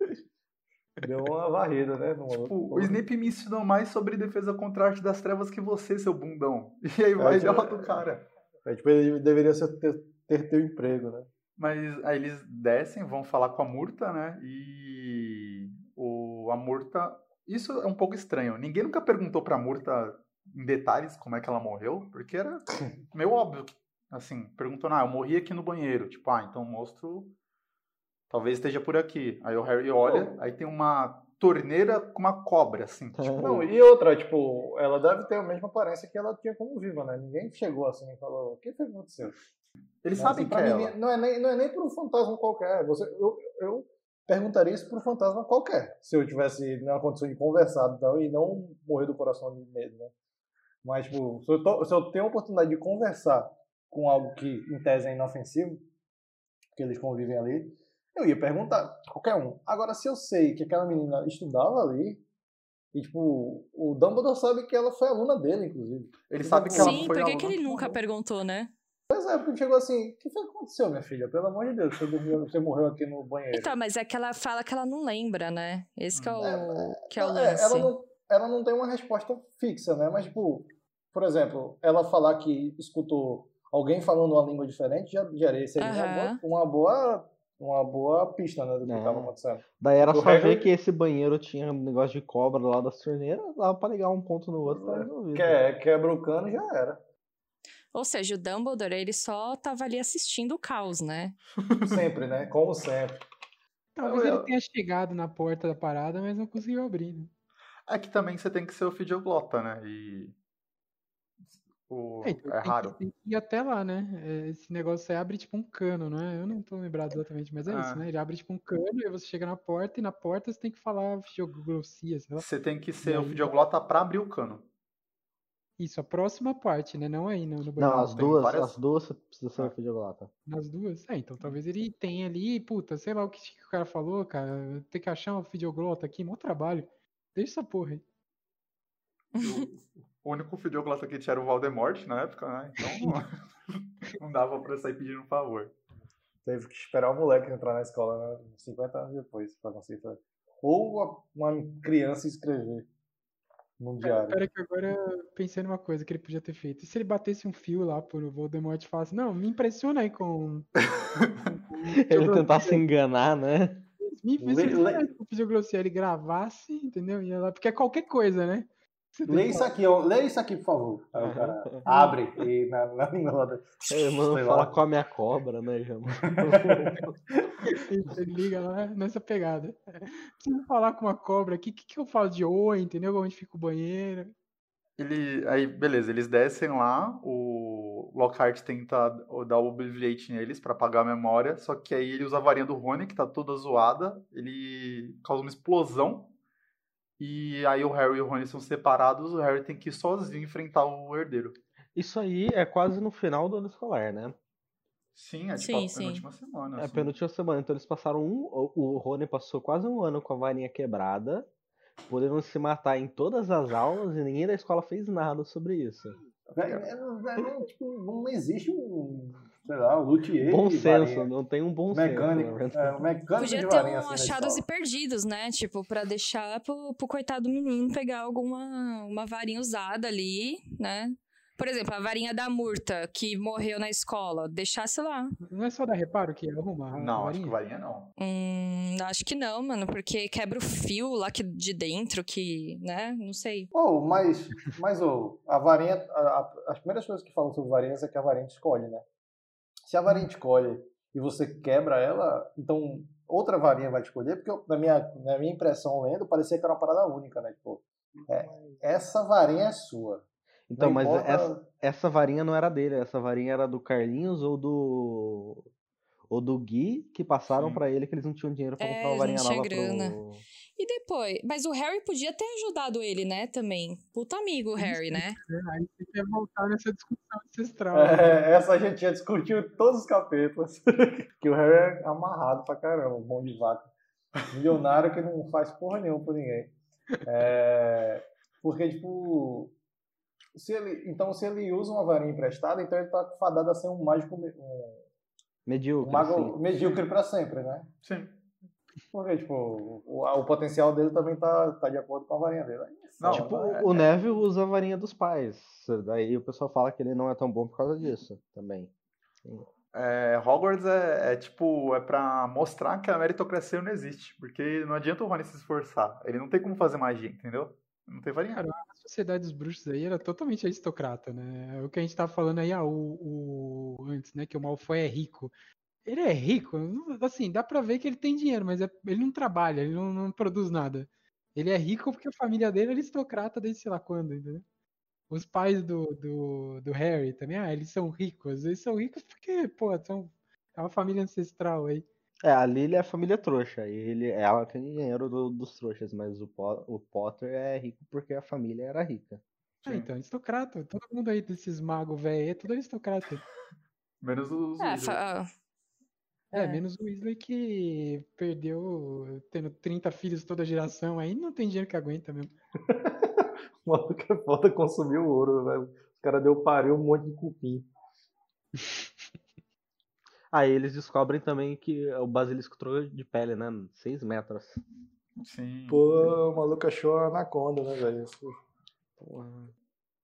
deu uma varrida, né? no- Tipo, o Snape me ensinou mais sobre defesa contra a arte das trevas que você, seu bundão. E aí vai e tipo, derrota o cara. É, tipo, ele deveria ter, ter teu emprego, né? Mas aí eles descem, vão falar com a Murta, né? E o, a Murta. Isso é um pouco estranho. Ninguém nunca perguntou pra Murta em detalhes como é que ela morreu, porque era meio óbvio assim, perguntou, ah, eu morri aqui no banheiro. Tipo, ah, então o monstro talvez esteja por aqui. Aí o Harry olha, aí tem uma torneira com uma cobra, assim. Tipo, Não, e outra, tipo, ela deve ter a mesma aparência que ela tinha como viva, né? Ninguém chegou assim e falou, o que foi que aconteceu? eles Mas, sabem assim, que é mim. Não é nem, não é nem por um fantasma qualquer. Você, eu, eu perguntaria isso por um fantasma qualquer. Se eu tivesse na condição de conversar então, e não morrer do coração de medo, né? Mas, tipo, se eu, tô- se eu tenho a oportunidade de conversar com algo que, em tese, é inofensivo, que eles convivem ali, eu ia perguntar, qualquer um. Agora, se eu sei que aquela menina estudava ali, e tipo, o Dumbledore sabe que ela foi aluna dele, inclusive. Ele sabe que ela Sim, foi por que, aluna. que ele nunca perguntou, né? Pois é, porque chegou assim, o que foi que aconteceu, minha filha? Pelo amor de Deus, você, dormiu, você morreu aqui no banheiro. Então, mas é que ela fala que ela não lembra, né? Esse que é o, É, que é o Não, lance. ela, não, ela não tem uma resposta fixa, né? Mas, tipo, por exemplo, ela falar que escutou alguém falando uma língua diferente já, já seria uma, boa, uma boa uma boa pista, né, do que É. estava acontecendo. Daí era O só Hagrid- ver que esse banheiro tinha um negócio de cobra lá das torneiras, dava pra ligar um ponto no outro, tá resolvido. Que, é, quebra o cano e já era. Ou seja, o Dumbledore, ele só tava ali assistindo o caos, né? Sempre, né? Como sempre. Talvez Eu- ele tenha chegado na porta da parada, mas não conseguiu abrir, né? É que também você tem que ser o fidioglota, né? E. O... É, então É raro. Tem que ir até lá, né? É, Esse negócio aí abre tipo um cano, não é? Eu não tô lembrado exatamente, mas é Ah. isso, né? Ele abre tipo um cano, aí você chega na porta e na porta você tem que falar geografia, sei lá. Você tem que ser E o aí- fidioglota pra abrir o cano. Isso, a próxima parte, né? Não aí no, no Não, as duas, várias- as duas você precisa ser Ah. o fidioglota. Nas duas? É, então talvez ele tenha ali, puta, sei lá o que, que o cara falou, cara. Tem que achar um videoglota aqui, mó trabalho. Deixa essa porra aí. O único fidioglota que tinha era o Voldemort na época, né? Então não dava pra sair pedindo um favor. Teve que esperar o moleque entrar na escola, né? 50 anos depois, pra conseguir fazer. Ou uma criança escrever num diário. Pera que agora eu pensei numa coisa que ele podia ter feito. E se ele batesse um fio lá pro Voldemort e falasse, não, me impressiona aí com. Ele tentasse enganar, né? Me Le- impressiona le- ele gravasse, entendeu? Ia lá, porque é qualquer coisa, né? Lê isso aqui, ó. Lê isso aqui, por favor. Aí o cara abre e na, na língua falar lá. com a minha cobra, né. Ele liga lá nessa pegada. Preciso falar com uma cobra aqui, o que, que eu falo de oi, entendeu? Onde fica o banheiro. Ele, aí, beleza, eles descem lá, o Lockhart tenta dar o Obliviate neles pra apagar a memória, só que aí ele usa a varinha do Rony, que tá toda zoada, ele causa uma explosão, e aí o Harry e o Rony são separados, o Harry tem que ir sozinho enfrentar o herdeiro. Isso aí é quase no final do ano escolar, né? Sim, é tipo Sim, a sim. penúltima semana. É assim. penúltima semana, então eles passaram um. O Rony passou quase um ano com a varinha quebrada, podendo se matar em todas as aulas e ninguém da escola fez nada sobre isso. É, é, não, é, não, tipo, não existe um, sei lá, luthier Bom senso, varinha. não tem um bom Mecânico, senso. né? é, um mecânico Podia de ter varinha um assim achados e perdidos, né? Tipo, pra deixar pro, pro coitado do menino pegar alguma uma varinha usada ali, né? Por exemplo, a varinha da Murta, que morreu na escola, deixasse lá. Não é só dar reparo que arruma Não, acho varinha? que varinha não. Hum, acho que não, mano, porque quebra o fio lá que, de dentro, que, né? Não sei. Oh, mas, mas oh, a varinha, a- a- as primeiras coisas que falam sobre varinhas é que a varinha escolhe, né? Se a varinha te escolhe e você quebra ela, então outra varinha vai te escolher, porque eu- na minha, na minha impressão lendo, parecia que era uma parada única, né? Tipo, é, essa varinha é sua. Então, Não mas importa- essa, essa varinha não era dele, essa varinha era do Carlinhos ou do. Ou do Gui, que passaram pra ele que eles não tinham dinheiro pra É, comprar uma eles varinha nova grana. pro. E depois? Mas o Harry podia ter ajudado ele, né, também. Puta amigo, o Harry, né? É, Aí você quer voltar nessa discussão ancestral. É, essa a gente já discutiu todos os capítulos. que o Harry é amarrado pra caramba, bom de vaca. Milionário que não faz porra nenhuma por ninguém. É, porque, tipo. Se ele, então, se ele usa uma varinha emprestada, então ele tá fadado a ser um mágico, um, Medíocre. um mago medíocre pra sempre, né? Sim. Porque, tipo, o, o potencial dele também tá, tá de acordo com a varinha dele. É Não, Tipo, né? o Neville usa a varinha dos pais. Daí o pessoal fala que ele não é tão bom por causa disso também. É, Hogwarts é, é tipo, é pra mostrar que a meritocracia não existe. Porque não adianta o Rony se esforçar. Ele não tem como fazer magia, entendeu? Não tem varinha. Cara, a sociedade dos bruxos aí era totalmente aristocrata, né? O que a gente tava falando aí, ah, o, o- antes, né? Que o Malfoy é rico. Ele é rico, assim, dá pra ver que ele tem dinheiro, mas é- ele não trabalha, ele não, não produz nada. Ele é rico porque a família dele é aristocrata desde sei lá quando, entendeu? Os pais do, do, do Harry também, ah, eles são ricos. Eles são ricos porque, pô, são, é uma família ancestral aí. É, a Lily é a família trouxa. E ele, ela tem dinheiro do- dos trouxas, mas o, o Potter é rico porque a família era rica. Ah, Sim. então, aristocrata. Todo mundo aí desses magos velhos é tudo aristocrata. Menos os. É, fa- ah, É, É. menos o Weasley que perdeu tendo 30 filhos toda geração, aí não tem dinheiro que aguenta mesmo. O maluco é foda consumiu o ouro, velho. O cara deu pariu um monte de cupim. Aí eles descobrem também que o basilisco trocou de pele, né? 6 metros. Sim. Pô, o maluco achou a anaconda, né, velho? Porra.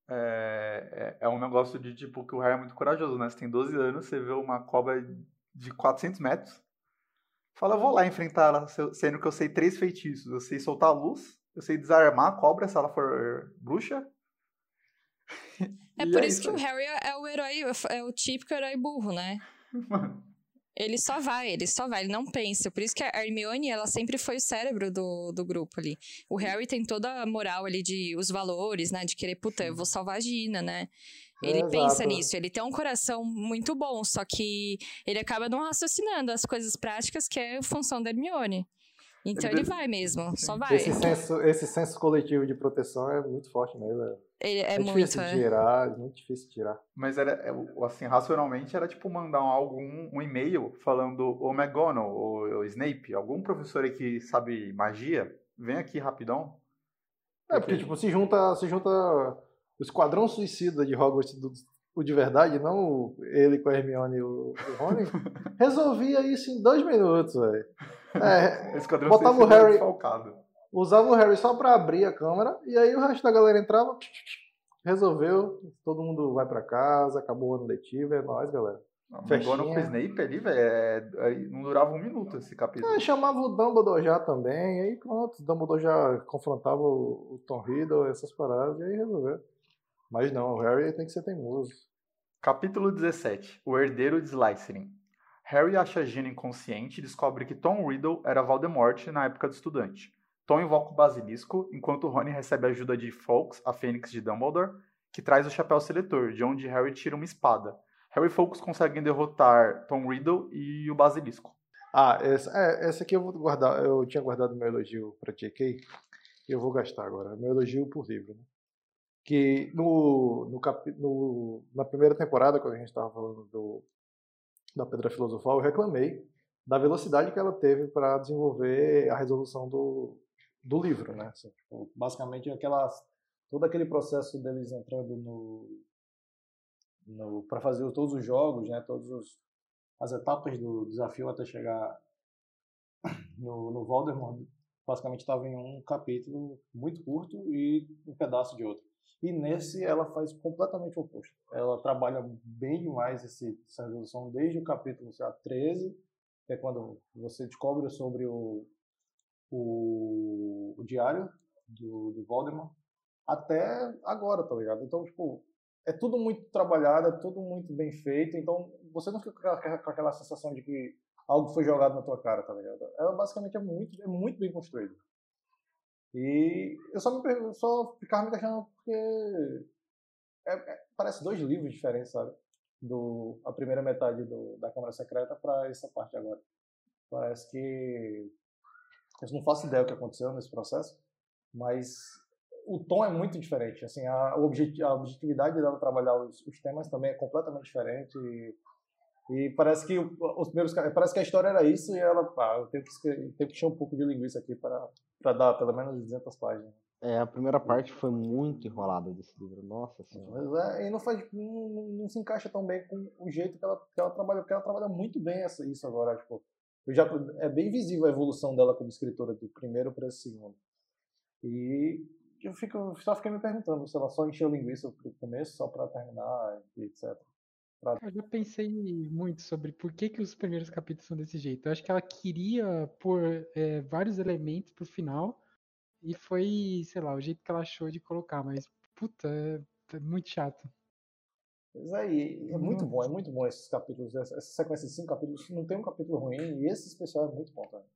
É, é, é um negócio de tipo que o Harry é muito corajoso, né? Você tem 12 anos, você vê uma cobra de 400 metros. Fala, eu vou lá enfrentar ela, se- sendo que eu sei três feitiços. Eu sei soltar a luz, eu sei desarmar a cobra se ela for bruxa. É por é isso que o. Harry é o herói, é o típico herói burro, né? Mano, Ele só vai, ele só vai, ele não pensa. Por isso que a Hermione, ela sempre foi o cérebro do, do grupo ali. O Harry tem toda a moral ali de os valores, né? De querer, puta, eu vou salvar a Gina, né? Ele É, pensa exato. nisso, ele tem um coração muito bom, só que ele acaba não raciocinando as coisas práticas que é função da Hermione. Então Ele ele, vai mesmo, só vai. Esse senso, esse senso coletivo de proteção é muito forte nele, velho. Ele é, É, muito. difícil de é. tirar, é muito difícil de tirar. Mas era, é, o- assim, racionalmente era tipo mandar um, algum, um e-mail falando, ô McGonagall, ou, ou Snape, algum professor aí que sabe magia, vem aqui rapidão. É, porque, tipo, se junta, se junta o esquadrão suicida de Hogwarts, do, o de verdade, não ele com a Hermione e o, o Rony, resolvia isso em dois minutos, velho. É, Botava o Harry- desfalcado. usava o Harry só pra abrir a câmera, e aí o resto da galera entrava, resolveu, todo mundo vai pra casa, acabou o ano letivo, é nóis, galera. McGonagall com o Snape ali, velho, é- é- não durava um minuto esse capítulo. Aí chamava o Dumbledore já também, aí pronto, o Dumbledore já confrontava o, o Tom Riddle, essas paradas, e aí resolveu. Mas não, o Harry tem que ser teimoso. Capítulo 17. O herdeiro de Slytherin. Harry acha Gina inconsciente e descobre que Tom Riddle era Voldemort na época do estudante. Tom invoca o basilisco, enquanto Rony recebe a ajuda de Fawkes, a fênix de Dumbledore, que traz o chapéu seletor, de onde Harry tira uma espada. Harry e Fawkes conseguem derrotar Tom Riddle e o basilisco. Ah, essa, é, essa aqui eu vou guardar, eu tinha guardado meu elogio pra JK, e eu vou gastar agora, meu elogio por livro, né? Que no, no, no na primeira temporada, quando a gente estava falando do, da Pedra Filosofal, eu reclamei da velocidade que ela teve para desenvolver a resolução do, do livro, né? Assim, tipo, basicamente aquelas, todo aquele processo deles entrando no, no para fazer todos os jogos, né? Todos os, as etapas do desafio até chegar no, no Voldemort, basicamente estava em um capítulo muito curto e um pedaço de outro. E nesse ela faz completamente o oposto. Ela trabalha bem demais esse, essa resolução desde o capítulo lá, 13, que é quando você descobre sobre o, o, o diário do, do Voldemort, até agora, tá ligado? Então, tipo, é tudo muito trabalhado, é tudo muito bem feito, então você não fica com aquela, com aquela sensação de que algo foi jogado na tua cara, tá ligado? Ela basicamente é muito, é muito bem construída. E eu só, me, pergun- só ficava me questionando porque é- é- parece dois livros diferentes, sabe? Do, a primeira metade do, da Câmara Secreta para essa parte agora. Parece que. Eu não faço ideia do que aconteceu nesse processo, mas o tom é muito diferente. Assim, a, a objetividade dela trabalhar os, os temas também é completamente diferente. E, e parece que os primeiros parece que a história era isso e ela, pá, eu tenho que, escre- tenho que encher um pouco de linguiça aqui para para dar pelo menos 200 páginas. É, a primeira parte foi muito enrolada desse livro. Nossa senhora. Mas é, e não faz não, não- se encaixa tão bem com o jeito que ela, que ela trabalha, porque ela trabalha muito bem essa, isso agora, tipo, eu já é bem visível a evolução dela como escritora do primeiro para esse segundo. E eu fico só fiquei me perguntando se ela só encheu linguiça pro começo só para terminar etc. Eu já pensei muito sobre por que, que os primeiros capítulos são desse jeito. Eu acho que ela queria pôr é, vários elementos pro final e foi, sei lá, o jeito que ela achou de colocar, mas puta, é, é muito chato. Pois é, e é muito bom, é muito bom esses capítulos, essa essa sequência de cinco capítulos, não tem um capítulo ruim, e esse especial é muito bom também.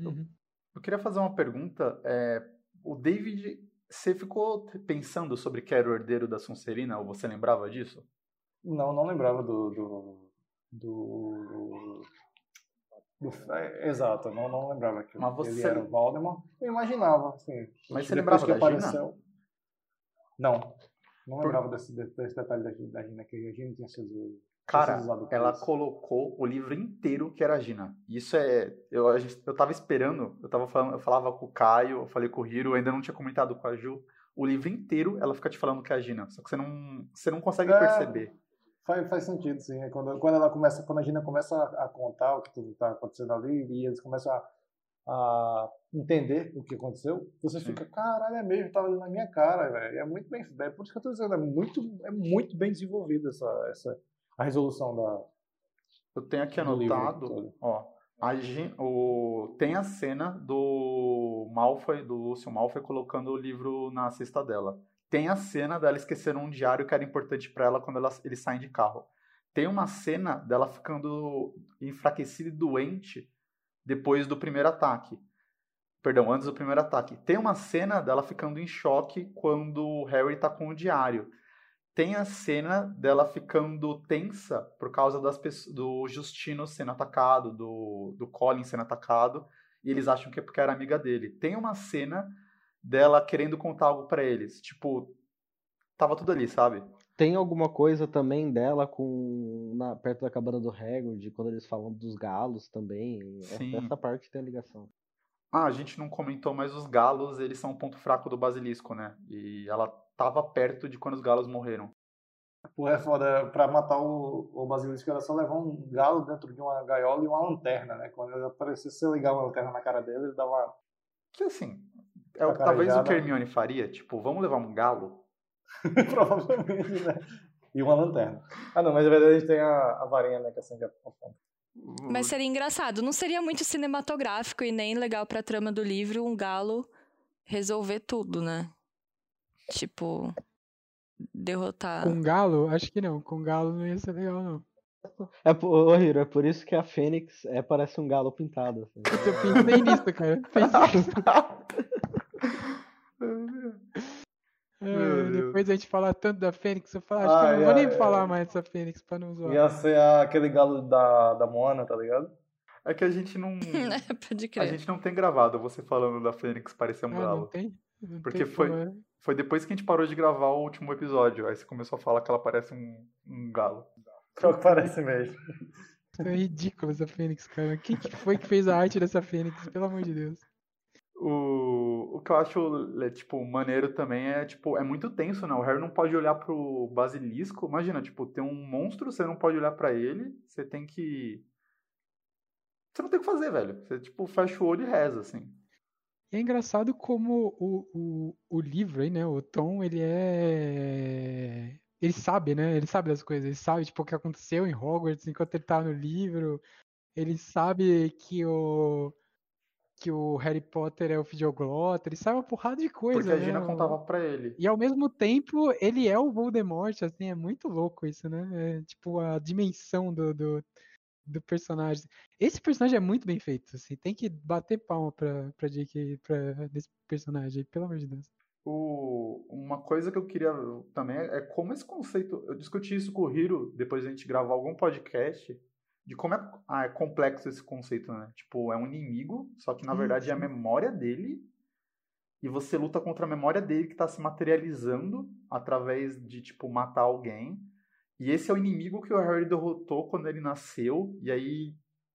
Uhum. Eu queria fazer uma pergunta. é, o David, você ficou pensando sobre que era o herdeiro da Sonserina, ou você lembrava disso? Não, não lembrava do. do, do, do- é, exato, não, não lembrava que Mas ele você- era o Voldemort. Eu imaginava, assim. Mas você lembrava que da Gina? apareceu. Não. Não lembrava desse, desse detalhe da, da Gina, que a Gina tinha sido. Cara, ela colocou o livro inteiro que era a Gina. Isso é. Eu, a gente- eu tava esperando, eu tava falando, eu falava com o Caio, eu falei com o Hiro, eu ainda não tinha comentado com a Ju. O livro inteiro ela fica te falando que é a Gina. Só que você não, você não consegue É. perceber. Faz, faz sentido, sim. É Quando, quando ela começa, quando a Gina começa a, a contar o que tudo está acontecendo ali e eles começam a, a entender o que aconteceu, você fica, caralho, é mesmo, tava ali na minha cara, velho. É muito bem, é por isso que eu dizendo, é muito, é muito bem desenvolvida essa, essa a resolução da Eu tenho aqui anotado, ó. A o, tem a cena do Malfoy, do Lúcio Malfoy, colocando o livro na cesta dela. Tem a cena dela esquecer um diário que era importante pra ela quando ela, eles saem de carro. Tem uma cena dela ficando enfraquecida e doente depois do primeiro ataque. Perdão, antes do primeiro ataque. Tem uma cena dela ficando em choque quando o Harry tá com o diário. Tem a cena dela ficando tensa por causa das do Justino sendo atacado, do, do Colin sendo atacado, e eles acham que é porque era amiga dele. Tem uma cena dela querendo contar algo pra eles. Tipo, tava tudo ali, sabe? Tem alguma coisa também dela com na, perto da cabana do Hagrid, quando eles falam dos galos também. Sim. Essa, essa parte tem a ligação. Ah, a gente não comentou, mas os galos, eles são um ponto fraco do basilisco, né? E ela tava perto de quando os galos morreram. Porra, é foda. Pra matar o, o basilisco era só levar um galo dentro de uma gaiola e uma lanterna, né? Quando ele aparecesse, se você ligar uma lanterna na cara dele, ele dava. Que assim, é o, talvez o que carejada. Hermione faria, tipo, vamos levar um galo? Provavelmente, né? E uma lanterna. Ah, não, mas na verdade a gente tem a, a varinha, né? Que acende a a fonte. Mas seria engraçado. Não seria muito cinematográfico e nem legal pra trama do livro um galo resolver tudo, né? Tipo, derrotar. Com galo? Acho que não. Com galo não ia ser legal, não. É, por- ô, Hiro, é por isso que a Fênix é, parece um galo pintado. assim. Eu pensei nisso, cara. Pensei nisso. É, depois a gente falar tanto da Fênix, eu falo, acho Ah, que eu não é, vou nem é. falar mais dessa Fênix pra não zoar. Ia ser a- aquele galo da, da Moana, tá ligado? É que a gente não. É, pode A crer. gente não tem gravado você falando da Fênix parecer um Ah, não galo. tem? Não Porque tem foi- como, é. Foi depois que a gente parou de gravar o último episódio. Aí você começou a falar que ela parece um, um galo. Pior que parece mesmo. É ridículo essa Fênix, cara. Quem que foi que fez a arte dessa Fênix? Pelo amor de Deus. O, o que eu acho, tipo, maneiro também é, tipo, é muito tenso, né? O Harry não pode olhar pro basilisco. Imagina, tipo, tem um monstro, você não pode olhar pra ele, você tem que... Você não tem o que fazer, velho. Você, tipo, fecha o olho e reza, assim. E é engraçado como o, o, o livro aí, né? O Tom, ele é. Ele sabe, né? Ele sabe das coisas. Ele sabe, tipo, o que aconteceu em Hogwarts enquanto ele tá no livro. Ele sabe que o. Que o Harry Potter é o Fidioglota. Ele sabe uma porrada de coisa, Porque a né? Gina o- contava pra ele. E ao mesmo tempo, ele é o Voldemort, assim, é muito louco isso, né? É, tipo, a dimensão do, do, do personagem. Esse personagem é muito bem feito, assim, tem que bater palma pra, pra J.K., pra, desse personagem, aí, pelo amor de Deus. O, uma coisa que eu queria também é como esse conceito. Eu discuti isso com o Hiro depois da gente gravar algum podcast. De como é, ah, é complexo esse conceito, né? Tipo, é um inimigo, só que na Sim, verdade é a memória dele. E você luta contra a memória dele que tá se materializando através de, tipo, matar alguém. E esse é o inimigo que o Harry derrotou quando ele nasceu. E aí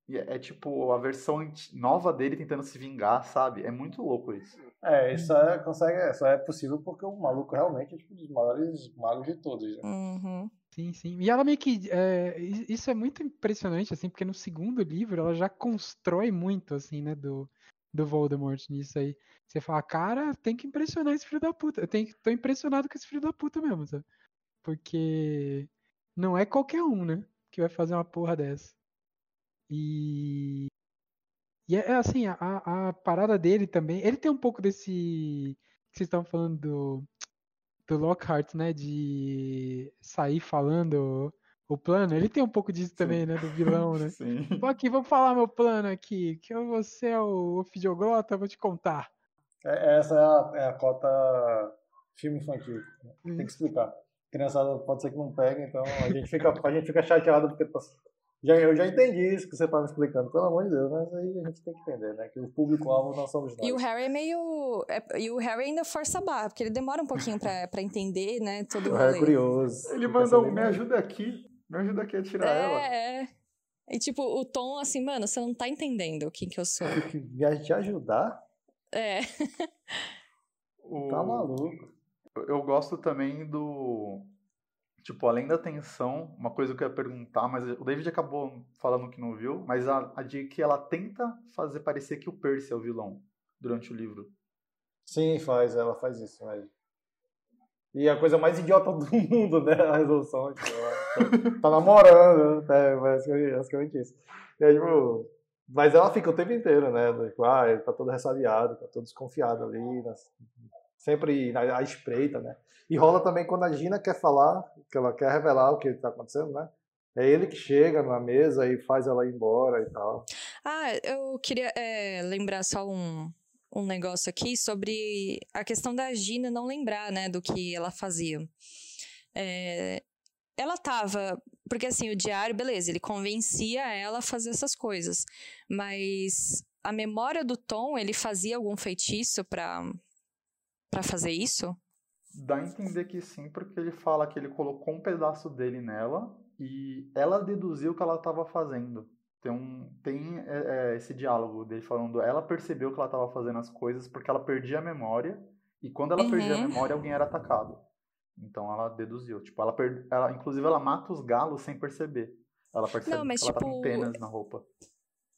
é, é tipo a versão nova dele tentando se vingar, sabe? É muito louco isso. É, isso é, consegue, só é possível porque o maluco realmente é tipo, um dos maiores magos de todos. Né? Uhum. Sim, sim. E ela meio que. é, isso é muito impressionante, assim, porque no segundo livro ela já constrói muito, assim, né, do, do Voldemort nisso aí. Você fala, cara, tem que impressionar esse filho da puta. Eu tenho, tô impressionado com esse filho da puta mesmo, sabe? Porque não é qualquer um, né, que vai fazer uma porra dessa. E. E é é assim, a a parada dele também. Ele tem um pouco desse. Que vocês estavam falando do do Lockhart, né? De sair falando o plano. Ele tem um pouco disso também, né? Do vilão, né? Sim. Pô, aqui, vamos falar meu plano aqui. Que eu- você é o Fidioglota, vou te contar. É, essa é a, é a cota filme infantil. Tem que explicar. Criançada pode ser que não pegue, então a gente fica, a gente fica chateado porque tá- Já, eu já entendi isso que você tá me explicando, pelo amor de Deus, mas aí a gente tem que entender, né? Que o público-alvo não somos nós. E o Harry é meio. é- e o Harry ainda força a barra, porque ele demora um pouquinho pra, pra entender, né? Todo o Harry é curioso. Ele manda um, me ajuda aqui, me ajuda aqui a tirar ela. É, é. E tipo, o tom assim, mano, você não tá entendendo quem que eu sou. Ia te ajudar? É. O- Tá maluco. Eu gosto também do. Tipo, além da tensão, uma coisa que eu ia perguntar, mas o David acabou falando que não viu, mas a, a de que ela tenta fazer parecer que o Percy é o vilão durante o livro. Sim, faz, ela faz isso. E a coisa mais idiota do mundo, né? A resolução. Tipo, ela tá namorando, né? Basicamente, isso. E aí, tipo, mas ela fica o tempo inteiro, né? Tipo, ah, ele tá todo ressabiado, tá todo desconfiado ali, sempre na, à espreita, né? E rola também quando a Gina quer falar, que ela quer revelar o que tá acontecendo, né? É ele que chega na mesa e faz ela ir embora e tal. Ah, eu queria é, lembrar só um, um negócio aqui sobre a questão da Gina não lembrar, né, do que ela fazia. É, ela tava. Porque assim, o diário, beleza, ele convencia ela a fazer essas coisas. Mas a memória do Tom, ele fazia algum feitiço pra, pra fazer isso? Dá a entender que sim, porque ele fala que ele colocou um pedaço dele nela e ela deduziu o que ela estava fazendo. Tem, um, tem é, é, esse diálogo dele falando, ela percebeu que ela estava fazendo as coisas porque ela perdia a memória e quando ela perdia a Uhum. memória alguém era atacado. Então ela deduziu, tipo, ela, per... ela inclusive ela mata os galos sem perceber. Ela percebe Não, mas, que ela tá com tipo, penas na roupa.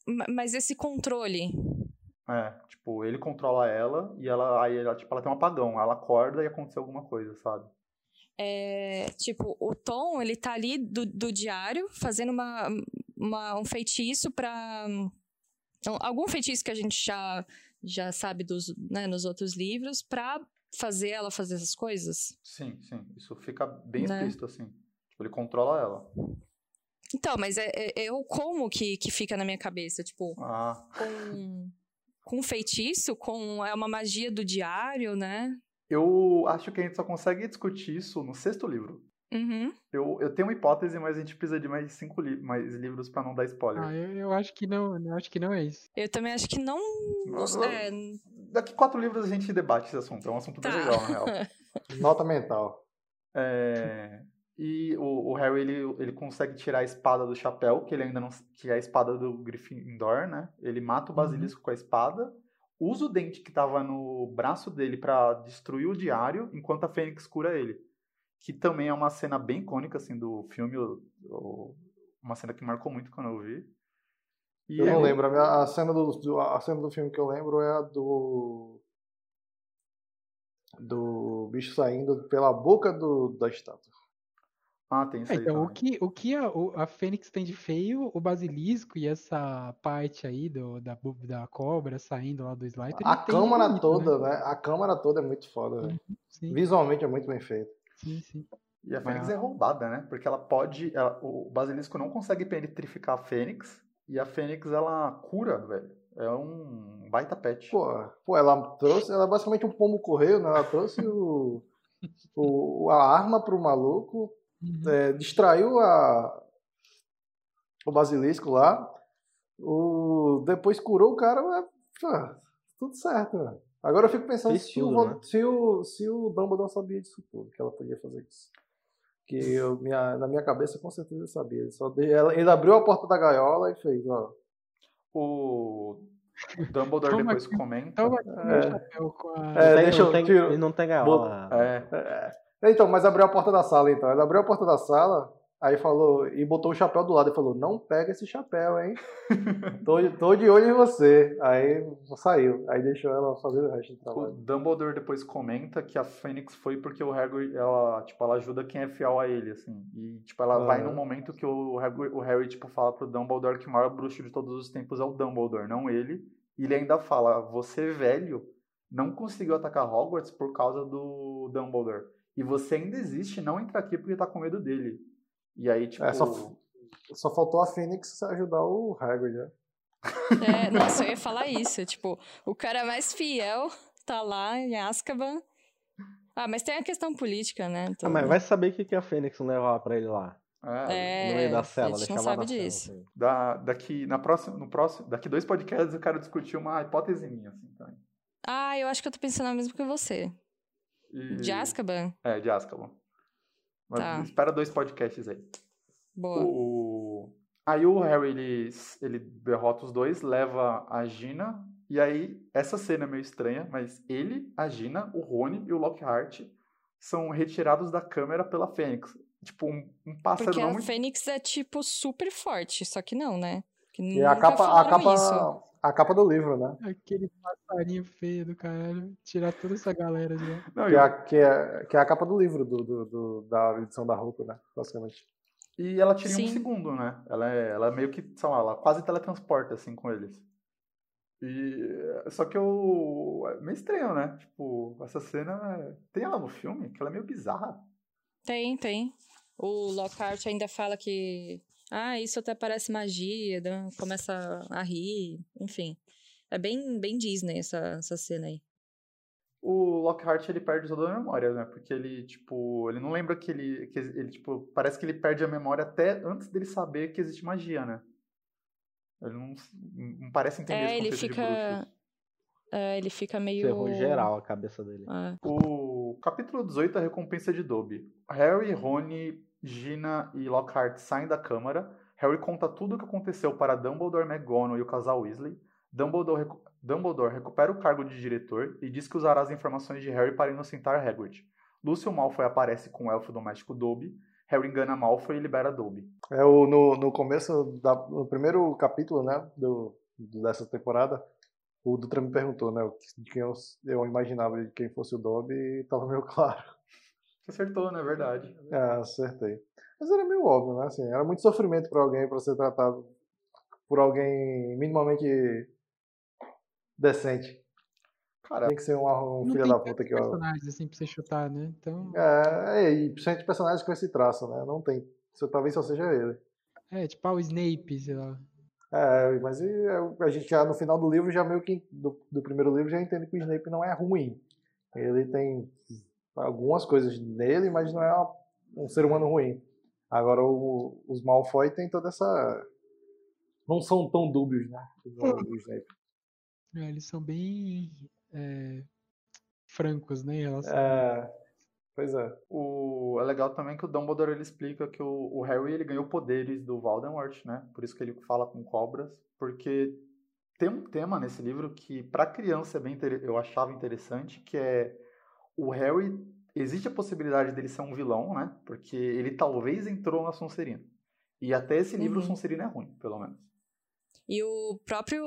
Ma- Mas esse controle. É, tipo, ele controla ela e ela aí ela, tipo, ela tem um apagão, ela acorda e aconteceu alguma coisa, sabe? É, tipo, o Tom, ele tá ali do, do diário fazendo uma, uma- um feitiço pra. então, algum feitiço que a gente já, já sabe dos, né, nos outros livros pra fazer ela fazer essas coisas. Sim, sim, isso fica bem Né? explícito assim. Tipo, ele controla ela. Então, mas é, é, é o como que, que fica na minha cabeça, tipo, Ah, com, com feitiço, com é uma magia do diário, né? eu acho que a gente só consegue discutir isso no sexto livro. Uhum. Eu, eu tenho uma hipótese, mas a gente precisa de mais cinco li mais livros pra não dar spoiler. Ah, eu, eu acho que não, eu acho que não é isso. Eu também acho que não. Nossa. é, Daqui quatro livros a gente debate esse assunto. É um assunto bem Tá. legal, na real. Nota mental. É, e o, o Harry ele, ele consegue tirar a espada do chapéu, que ele ainda não. que é a espada do Gryffindor, né? Ele mata o basilisco com a espada, usa o dente que tava no braço dele pra destruir o diário, enquanto a Fênix cura ele. Que também é uma cena bem icônica assim do filme, o- o- uma cena que marcou muito quando eu vi. E Eu não ele- lembro. A, minha- a cena do, do- a cena do filme que eu lembro é a do. Do bicho saindo pela boca do, da estátua. Ah, tem isso É, aí então, o que, o que a, a Fênix tem de feio, o basilisco e essa parte aí do, da, da cobra saindo lá do Slytherin. A câmara bonito, toda, Né? né? A câmara toda é muito foda, velho. Sim, Visualmente é muito bem feito. sim, sim. E a Fênix a- é roubada, né? Porque ela pode. ela- o basilisco não consegue petrificar a Fênix. E a Fênix, ela cura, velho. É um baita pet. Pô, pô, ela trouxe, ela é basicamente um pombo correio, né? Ela trouxe o, o, a arma pro maluco, Uhum. é, distraiu a, o basilisco lá, o, depois curou o cara, é, pô, tudo certo, mano. Agora eu fico pensando Fez se, o, tudo, Von- né? se, o, se o Dumbledore sabia disso tudo, que ela podia fazer isso. Que eu, minha, na minha cabeça com certeza eu sabia. Ele, só dei- ela- ele abriu a porta da gaiola e fez, ó. O Dumbledore Toma depois aqui- comenta. Toma aqui meu É. chapéu com a. É, deixa eu- tiro- Ele não tem gaiola. É, Então, mas abriu a porta da sala, então. Ele abriu a porta da sala, aí falou, e botou o chapéu do lado e falou, não pega esse chapéu, hein? tô, de- tô de olho em você. Aí saiu. Aí deixou ela fazer o resto do o trabalho. Dumbledore depois comenta que a Fênix foi porque o Hagrid, ela, tipo, ela ajuda quem é fiel a ele, assim. E, tipo, ela vai Aham. no momento que o Harry, o Harry, tipo, fala pro Dumbledore que o maior bruxo de todos os tempos é o Dumbledore, não ele. E ele ainda fala, você velho não conseguiu atacar Hogwarts por causa do Dumbledore. E você ainda existe, não entra aqui porque tá com medo dele. E aí, tipo... É, só, só faltou a Fênix ajudar o Hagrid, né? É, nossa, eu ia falar isso. Tipo, o cara mais fiel tá lá em Azkaban. Ah, mas tem a questão política, né? Ah, toda. mas vai saber o que, que a Fênix não levava pra ele lá. É, no meio da a cela, gente deixa não lá sabe na cela, disso. assim. Da, daqui, na próxima, no próximo, daqui dois podcasts eu quero discutir uma hipótese minha, assim, também. Ah, eu acho que eu tô pensando o mesmo que você. E- De Azkaban? É, de Azkaban. Mas Tá. espera dois podcasts aí. Boa. O... Aí o Harry, ele, ele derrota os dois, leva a Gina, e aí, essa cena é meio estranha, mas ele, a Gina, o Rony e o Lockhart são retirados da câmera pela Fênix. Tipo, um, um pássaro Porque não a muito... Fênix é, tipo, super forte, só que não, né? Que E a capa, a falaram isso. A capa do livro, né? Aquele passarinho feio do caralho. Tirar toda essa galera de lá. Não, Que e, é, a, que, é, que é a capa do livro, do, do, do- da edição da Hulk, né? Basicamente. e ela tira em um Sim. segundo, né? Ela, é, ela meio que, sei lá, ela quase teletransporta, assim, com eles. E... Só que eu... É meio estranho, né? Tipo, essa cena... Tem ela no filme? Que ela é meio bizarra. Tem, tem. O Lockhart ainda fala que. Ah, isso até parece magia, dá- começa a rir, enfim. É bem, bem Disney essa, essa cena aí. O Lockhart, ele perde toda a memória, né? Porque ele, tipo, ele não lembra que ele, que ele, tipo, parece que ele perde a memória até antes dele saber que existe magia, né? Ele não, não parece entender É, esse ele fica. É, ele fica meio. Ferrou geral a cabeça dele. É. O capítulo 18 é a recompensa de Dobby. Harry, Rony, Gina e Lockhart saem da câmara. Harry conta tudo o que aconteceu para Dumbledore, McGonagall e o casal Weasley. Dumbledore, recu- Dumbledore recupera o cargo de diretor e diz que usará as informações de Harry para inocentar Hagrid. Lúcio Malfoy aparece com o elfo doméstico Dobby. Harry engana Malfoy e libera Dobby. É o, no, no começo, da, no primeiro capítulo, né, do, dessa temporada, o Dutra me perguntou, né, de quem eu, eu imaginava de quem fosse o Dobby e tava meio claro. Você acertou, né? Verdade. É, acertei. Mas era meio óbvio, né, assim, era muito sofrimento pra alguém pra ser tratado por alguém minimamente decente. Cara, Tem que ser um, um filho da puta que, ó. personagens assim pra você chutar, né? Então, É, e principalmente personagens com esse traço, né, não tem. Talvez só seja ele. é, tipo, ah, o Snape, sei lá. É, mas é, a gente já no final do livro já meio que do, do primeiro livro já entende que o Snape não é ruim. Ele tem algumas coisas nele, mas não é uma- um ser humano ruim. Agora o- os Malfoy tem toda essa não são tão dúbios, né? o Snape. É, eles são bem é, francos, né? Em relação É, pois é. O... É legal também que o Dumbledore ele explica que o, o Harry ele ganhou poderes do Voldemort, né? Por isso que ele fala com cobras, porque tem um tema nesse livro que para criança é bem inter- eu achava interessante, que é o Harry existe a possibilidade dele ser um vilão, né? Porque ele talvez entrou na Sonserina. E até esse livro Uhum. Sonserina é ruim, pelo menos. E o próprio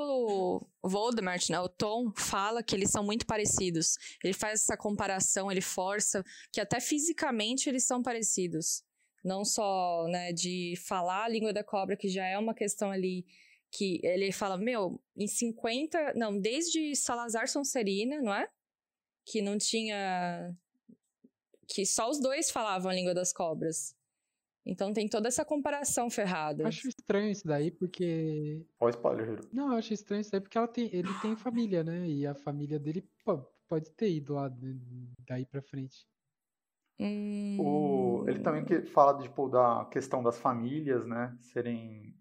Voldemort, né, o Tom, fala que eles são muito parecidos. Ele faz essa comparação, ele força que até fisicamente eles são parecidos. Não só, né, de falar a língua da cobra, que já é uma questão ali que ele fala, meu, em 50, não, desde Salazar Sonserina, não é? Que não tinha que só os dois falavam a língua das cobras. Então tem toda essa comparação ferrada. Eu acho estranho isso daí, porque. Olha o spoiler, Hiro. Não, acho estranho isso daí, porque ela tem, ele tem família, né? E a família dele pô, pode ter ido lá d- daí pra frente. O, ele também que fala tipo, da questão das famílias, né? Serem.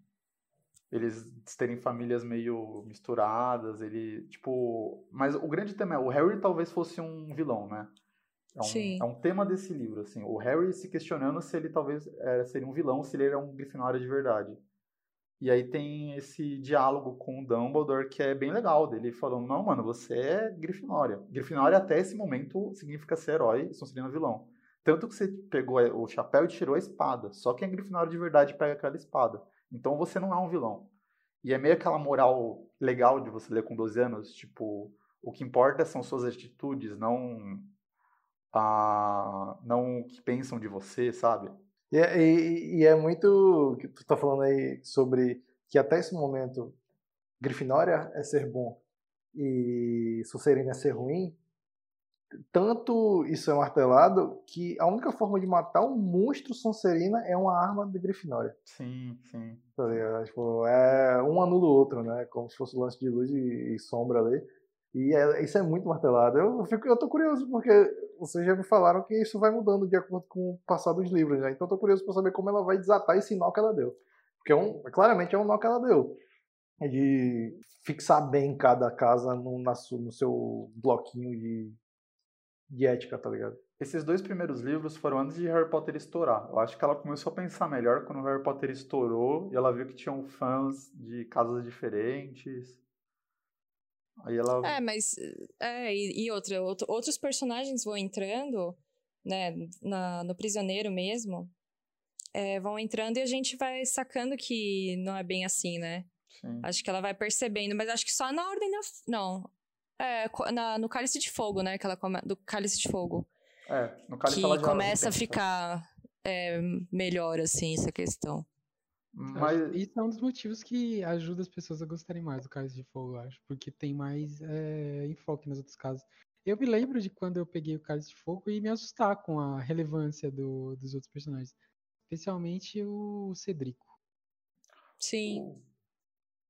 Eles terem famílias meio misturadas, ele. Tipo. Mas o grande tema é, o Harry talvez fosse um vilão, né? É um, Sim. é um tema desse livro, assim. O Harry se questionando se ele talvez é, seria um vilão, se ele era um Grifinória de verdade. E aí tem esse diálogo com o Dumbledore que é bem legal, dele falando, não, mano, você é Grifinória. Grifinória até esse momento significa ser herói e Sonserina vilão. Tanto que você pegou o chapéu e tirou a espada. Só quem é Grifinória de verdade pega aquela espada. Então você não é um vilão. E é meio aquela moral legal de você ler com 12 anos, tipo, o que importa são suas atitudes, não a não o que pensam de você, sabe? E é, e- e é muito que tu tá falando aí sobre que até esse momento Grifinória é ser bom e Sonserina é ser ruim. Tanto isso é martelado que a única forma de matar um monstro Sonserina é uma arma de Grifinória. Sim, sim. Tá? Tipo, é um anula o outro, né? Como se fosse lance de luz e, e sombra ali. E é- isso é muito martelado. Eu, fico, eu tô curioso, porque vocês já me falaram que isso vai mudando de acordo com o passar dos livros, né? Então eu tô curioso para saber como ela vai desatar esse nó que ela deu. Porque é um, claramente é um nó que ela deu. De fixar bem cada casa no, na, no seu bloquinho de, de ética, tá ligado? Esses dois primeiros livros foram antes de Harry Potter estourar. Eu acho que ela começou a pensar melhor quando Harry Potter estourou e ela viu que tinham fãs de casas diferentes. Aí ela. É, mas. É, e, e outra, outro, outros personagens vão entrando, né? Na, no prisioneiro mesmo. É, vão entrando e a gente vai sacando que não é bem assim, né? Sim. Acho que ela vai percebendo, mas acho que só na ordem da. Não. É, na, no Cálice de Fogo, né? Que ela come, do Cálice de Fogo. É, no Cálice que começa a ficar é, melhor, assim, essa questão. Mas Isso é um dos motivos que ajuda as pessoas a gostarem mais do Cálice de Fogo, eu acho. Porque tem mais é, enfoque nas outras casas. Eu me lembro de quando eu peguei o Cálice de Fogo e me assustar com a relevância do- dos outros personagens. Especialmente o Cedrico. Sim.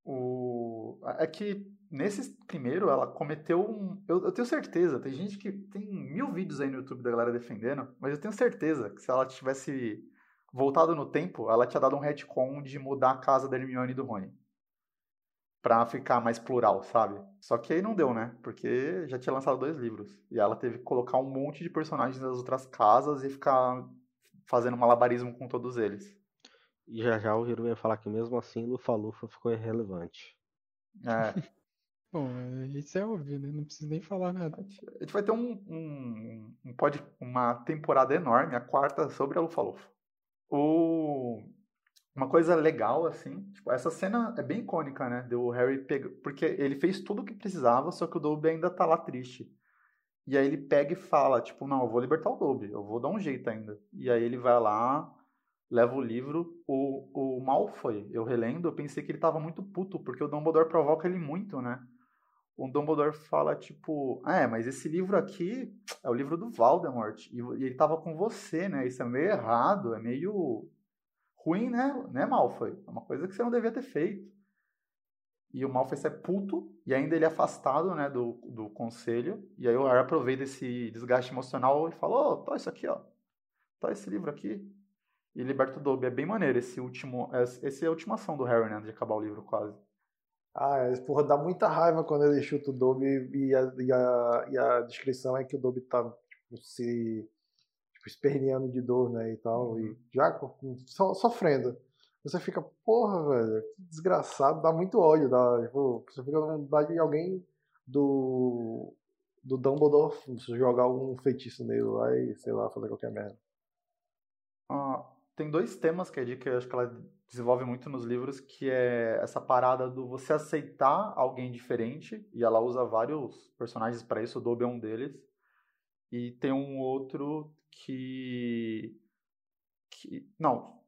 O... É que nesse primeiro ela cometeu um. Eu, eu tenho certeza, tem gente que. Tem mil vídeos aí no YouTube da galera defendendo, mas eu tenho certeza que se ela tivesse voltado no tempo, ela tinha dado um retcon de mudar a casa da Hermione e do Rony. Pra ficar mais plural, sabe? Só que aí não deu, né? Porque já tinha lançado dois livros. E ela teve que colocar um monte de personagens das outras casas e ficar fazendo malabarismo com todos eles. E já já o Hiro ia falar que mesmo assim Lufa-Lufa ficou irrelevante. É. Bom, é, isso é óbvio, né? Não preciso nem falar nada. A gente vai ter um, um, um pod- uma temporada enorme, a quarta, sobre a Lufa-Lufa. O... Uma coisa legal, assim, tipo, essa cena é bem icônica, né? Do Harry pega... Porque ele fez tudo o que precisava, só que o Dobby ainda tá lá triste. E aí ele pega e fala, tipo, não, eu vou libertar o Dobby, eu vou dar um jeito ainda. E aí ele vai lá, leva o livro. O, o Malfoy, eu relendo, eu pensei que ele tava muito puto, porque o Dumbledore provoca ele muito, né? o Dumbledore fala, tipo, ah, é, mas esse livro aqui é o livro do Voldemort, e, e ele tava com você, né? Isso é meio errado, é meio ruim, né, né, Malfoy? É uma coisa que você não devia ter feito. E o Malfoy sai puto, e ainda ele é afastado, né, do, do conselho, e aí o Harry aproveita esse desgaste emocional e fala, ô, oh, tá isso aqui, ó, tá esse livro aqui, e liberta o Dobby. É bem maneiro esse último, essa é a última ação do Harry, né, de acabar o livro, quase. Ah, é, porra, dá muita raiva quando ele chuta o Dobby e a, e a, e a descrição é que o Dobby tá tipo, se tipo, esperneando de dor, né, e tal, Uhum. e já so- sofrendo. Você fica, porra, velho, que desgraçado, dá muito ódio, dá, tipo, você fica com vontade de alguém do do Dumbledore jogar um feitiço nele lá e, sei lá, fazer qualquer merda. Tem dois temas que a Dica, acho que ela desenvolve muito nos livros, que é essa parada do você aceitar alguém diferente, e ela usa vários personagens para isso, o Dobby é um deles. E tem um outro que que não,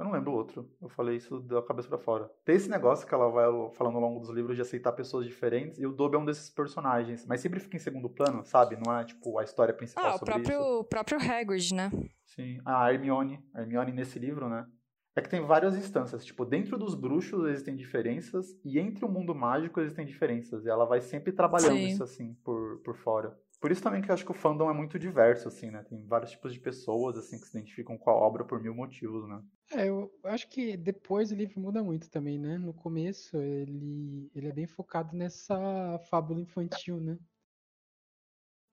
eu não lembro o outro. Eu falei isso da cabeça para fora. Tem esse negócio que ela vai falando ao longo dos livros de aceitar pessoas diferentes, e o Dobby é um desses personagens, mas sempre fica em segundo plano, sabe? Não é tipo a história principal Ah, o sobre próprio, isso. o próprio Hagrid, né? Sim, a Hermione, a Hermione nesse livro, né? É que tem várias instâncias, tipo, dentro dos bruxos existem diferenças e entre o mundo mágico existem diferenças, e ela vai sempre trabalhando Sim. isso assim por, por fora. Por isso também que eu acho que o fandom é muito diverso assim, né? Tem vários tipos de pessoas assim que se identificam com a obra por mil motivos, né? É, eu acho que depois o livro muda muito também, né? No começo ele, ele é bem focado nessa fábula infantil, né?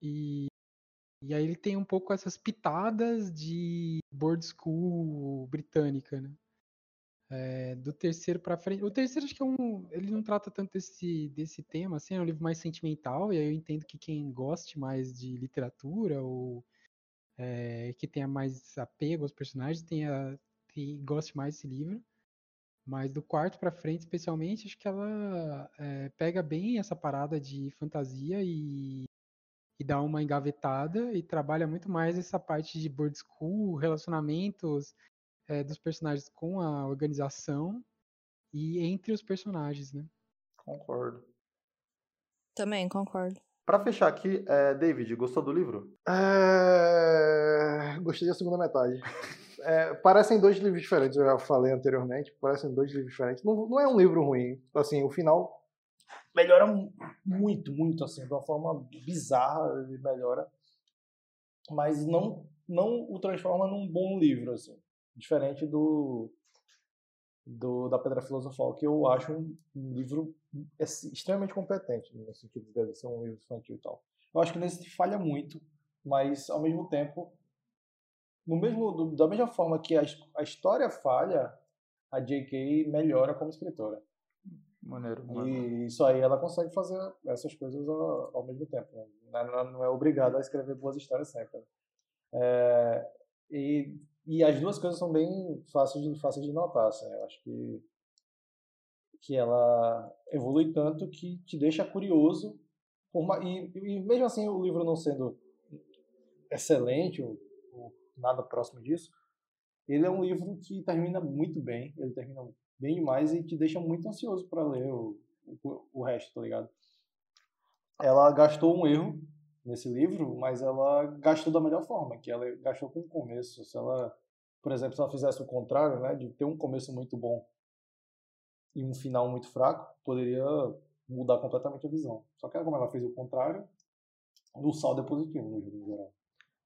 E, e aí ele tem um pouco essas pitadas de board school britânica, né? É, do terceiro pra frente. O terceiro acho que é um. Ele não trata tanto desse, desse tema, assim, é um livro mais sentimental, e aí eu entendo que quem goste mais de literatura ou é, que tenha mais apego aos personagens tenha, te- goste mais desse livro. Mas do quarto pra frente, especialmente, acho que ela é, pega bem essa parada de fantasia e, e dá uma engavetada e trabalha muito mais essa parte de board school, relacionamentos é, dos personagens com a organização e entre os personagens, né? Concordo. Também, concordo. Pra fechar aqui, é, David, gostou do livro? É, Gostei da segunda metade. É, parecem dois livros diferentes, eu já falei anteriormente. Parecem dois livros diferentes. Não, não é um livro ruim. Assim, o final melhora mu- muito, muito, assim, de uma forma bizarra. Ele melhora. mas não, não o transforma num bom livro, assim. Diferente do, do da Pedra Filosofal, que eu acho um, um livro extremamente competente, no sentido de deve ser um livro infantil e tal. Eu acho que nesse falha muito, mas ao mesmo tempo, no mesmo, do, da mesma forma que a, a história falha, a J.K. melhora como escritora. Maneiro, maneiro. E isso aí ela consegue fazer essas coisas ao, ao mesmo tempo. Né? Ela não é obrigada a escrever boas histórias sempre. Né? É, e, e as duas coisas são bem fáceis de, fáceis de notar. Assim. Eu acho que, que ela evolui tanto que te deixa curioso. Uma, e, e, mesmo assim, o livro não sendo excelente, ou, ou nada próximo disso, ele é um livro que termina muito bem. Ele termina bem demais e te deixa muito ansioso para ler o, o, o, resto, tá ligado? Ela gastou um erro nesse livro, mas ela gastou da melhor forma, que ela gastou com o começo. Se ela, por exemplo, se ela fizesse o contrário, né, de ter um começo muito bom e um final muito fraco, poderia mudar completamente a visão. Só que como ela fez o contrário, o saldo é positivo no jogo geral.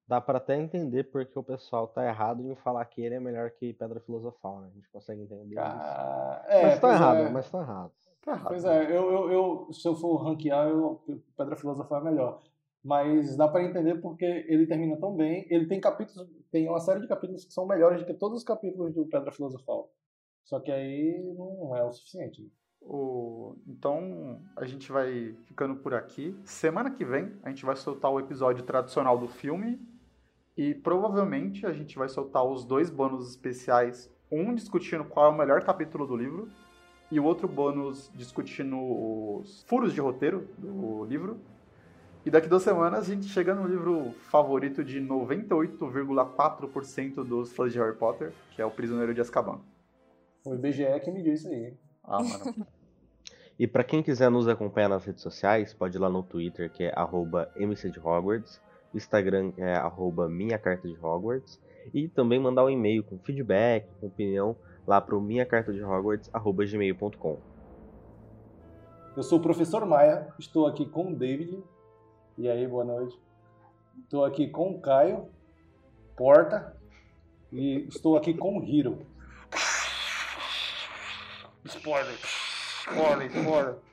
Dá para até entender porque o pessoal tá errado em falar que ele é melhor que Pedra Filosofal, né? A gente consegue entender ah, é, mas tá errado, é. mas tá errado. Tá errado. Pois é, eu, eu, eu, se eu for ranquear, eu, Pedra Filosofal é melhor. Mas dá para entender porque ele termina tão bem. Ele tem capítulos, tem uma série de capítulos que são melhores do que todos os capítulos do Pedra Filosofal. Só que aí não é o suficiente. O... Então a gente vai ficando por aqui. Semana que vem a gente vai soltar o episódio tradicional do filme e provavelmente a gente vai soltar os dois bônus especiais, um discutindo qual é o melhor capítulo do livro e o outro bônus discutindo os furos de roteiro do livro. E daqui duas semanas a gente chega no livro favorito de 98,4% dos fãs de Harry Potter, que é O Prisioneiro de Azkaban. O IBGE que me disse aí. Ah, mano. e para quem quiser nos acompanhar nas redes sociais, pode ir lá no Twitter, que é @mcdehogwarts o Instagram é arroba minha carta de Hogwarts. E também mandar um e-mail com feedback, com opinião lá para o minha carta de Hogwarts, arroba gmail.com. Eu sou o professor Maia, estou aqui com o David. E aí, boa noite. Estou aqui com o Caio Porta e estou aqui com o Hiro. Spoiler! Spoiler, spoiler!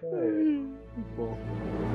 É, bom.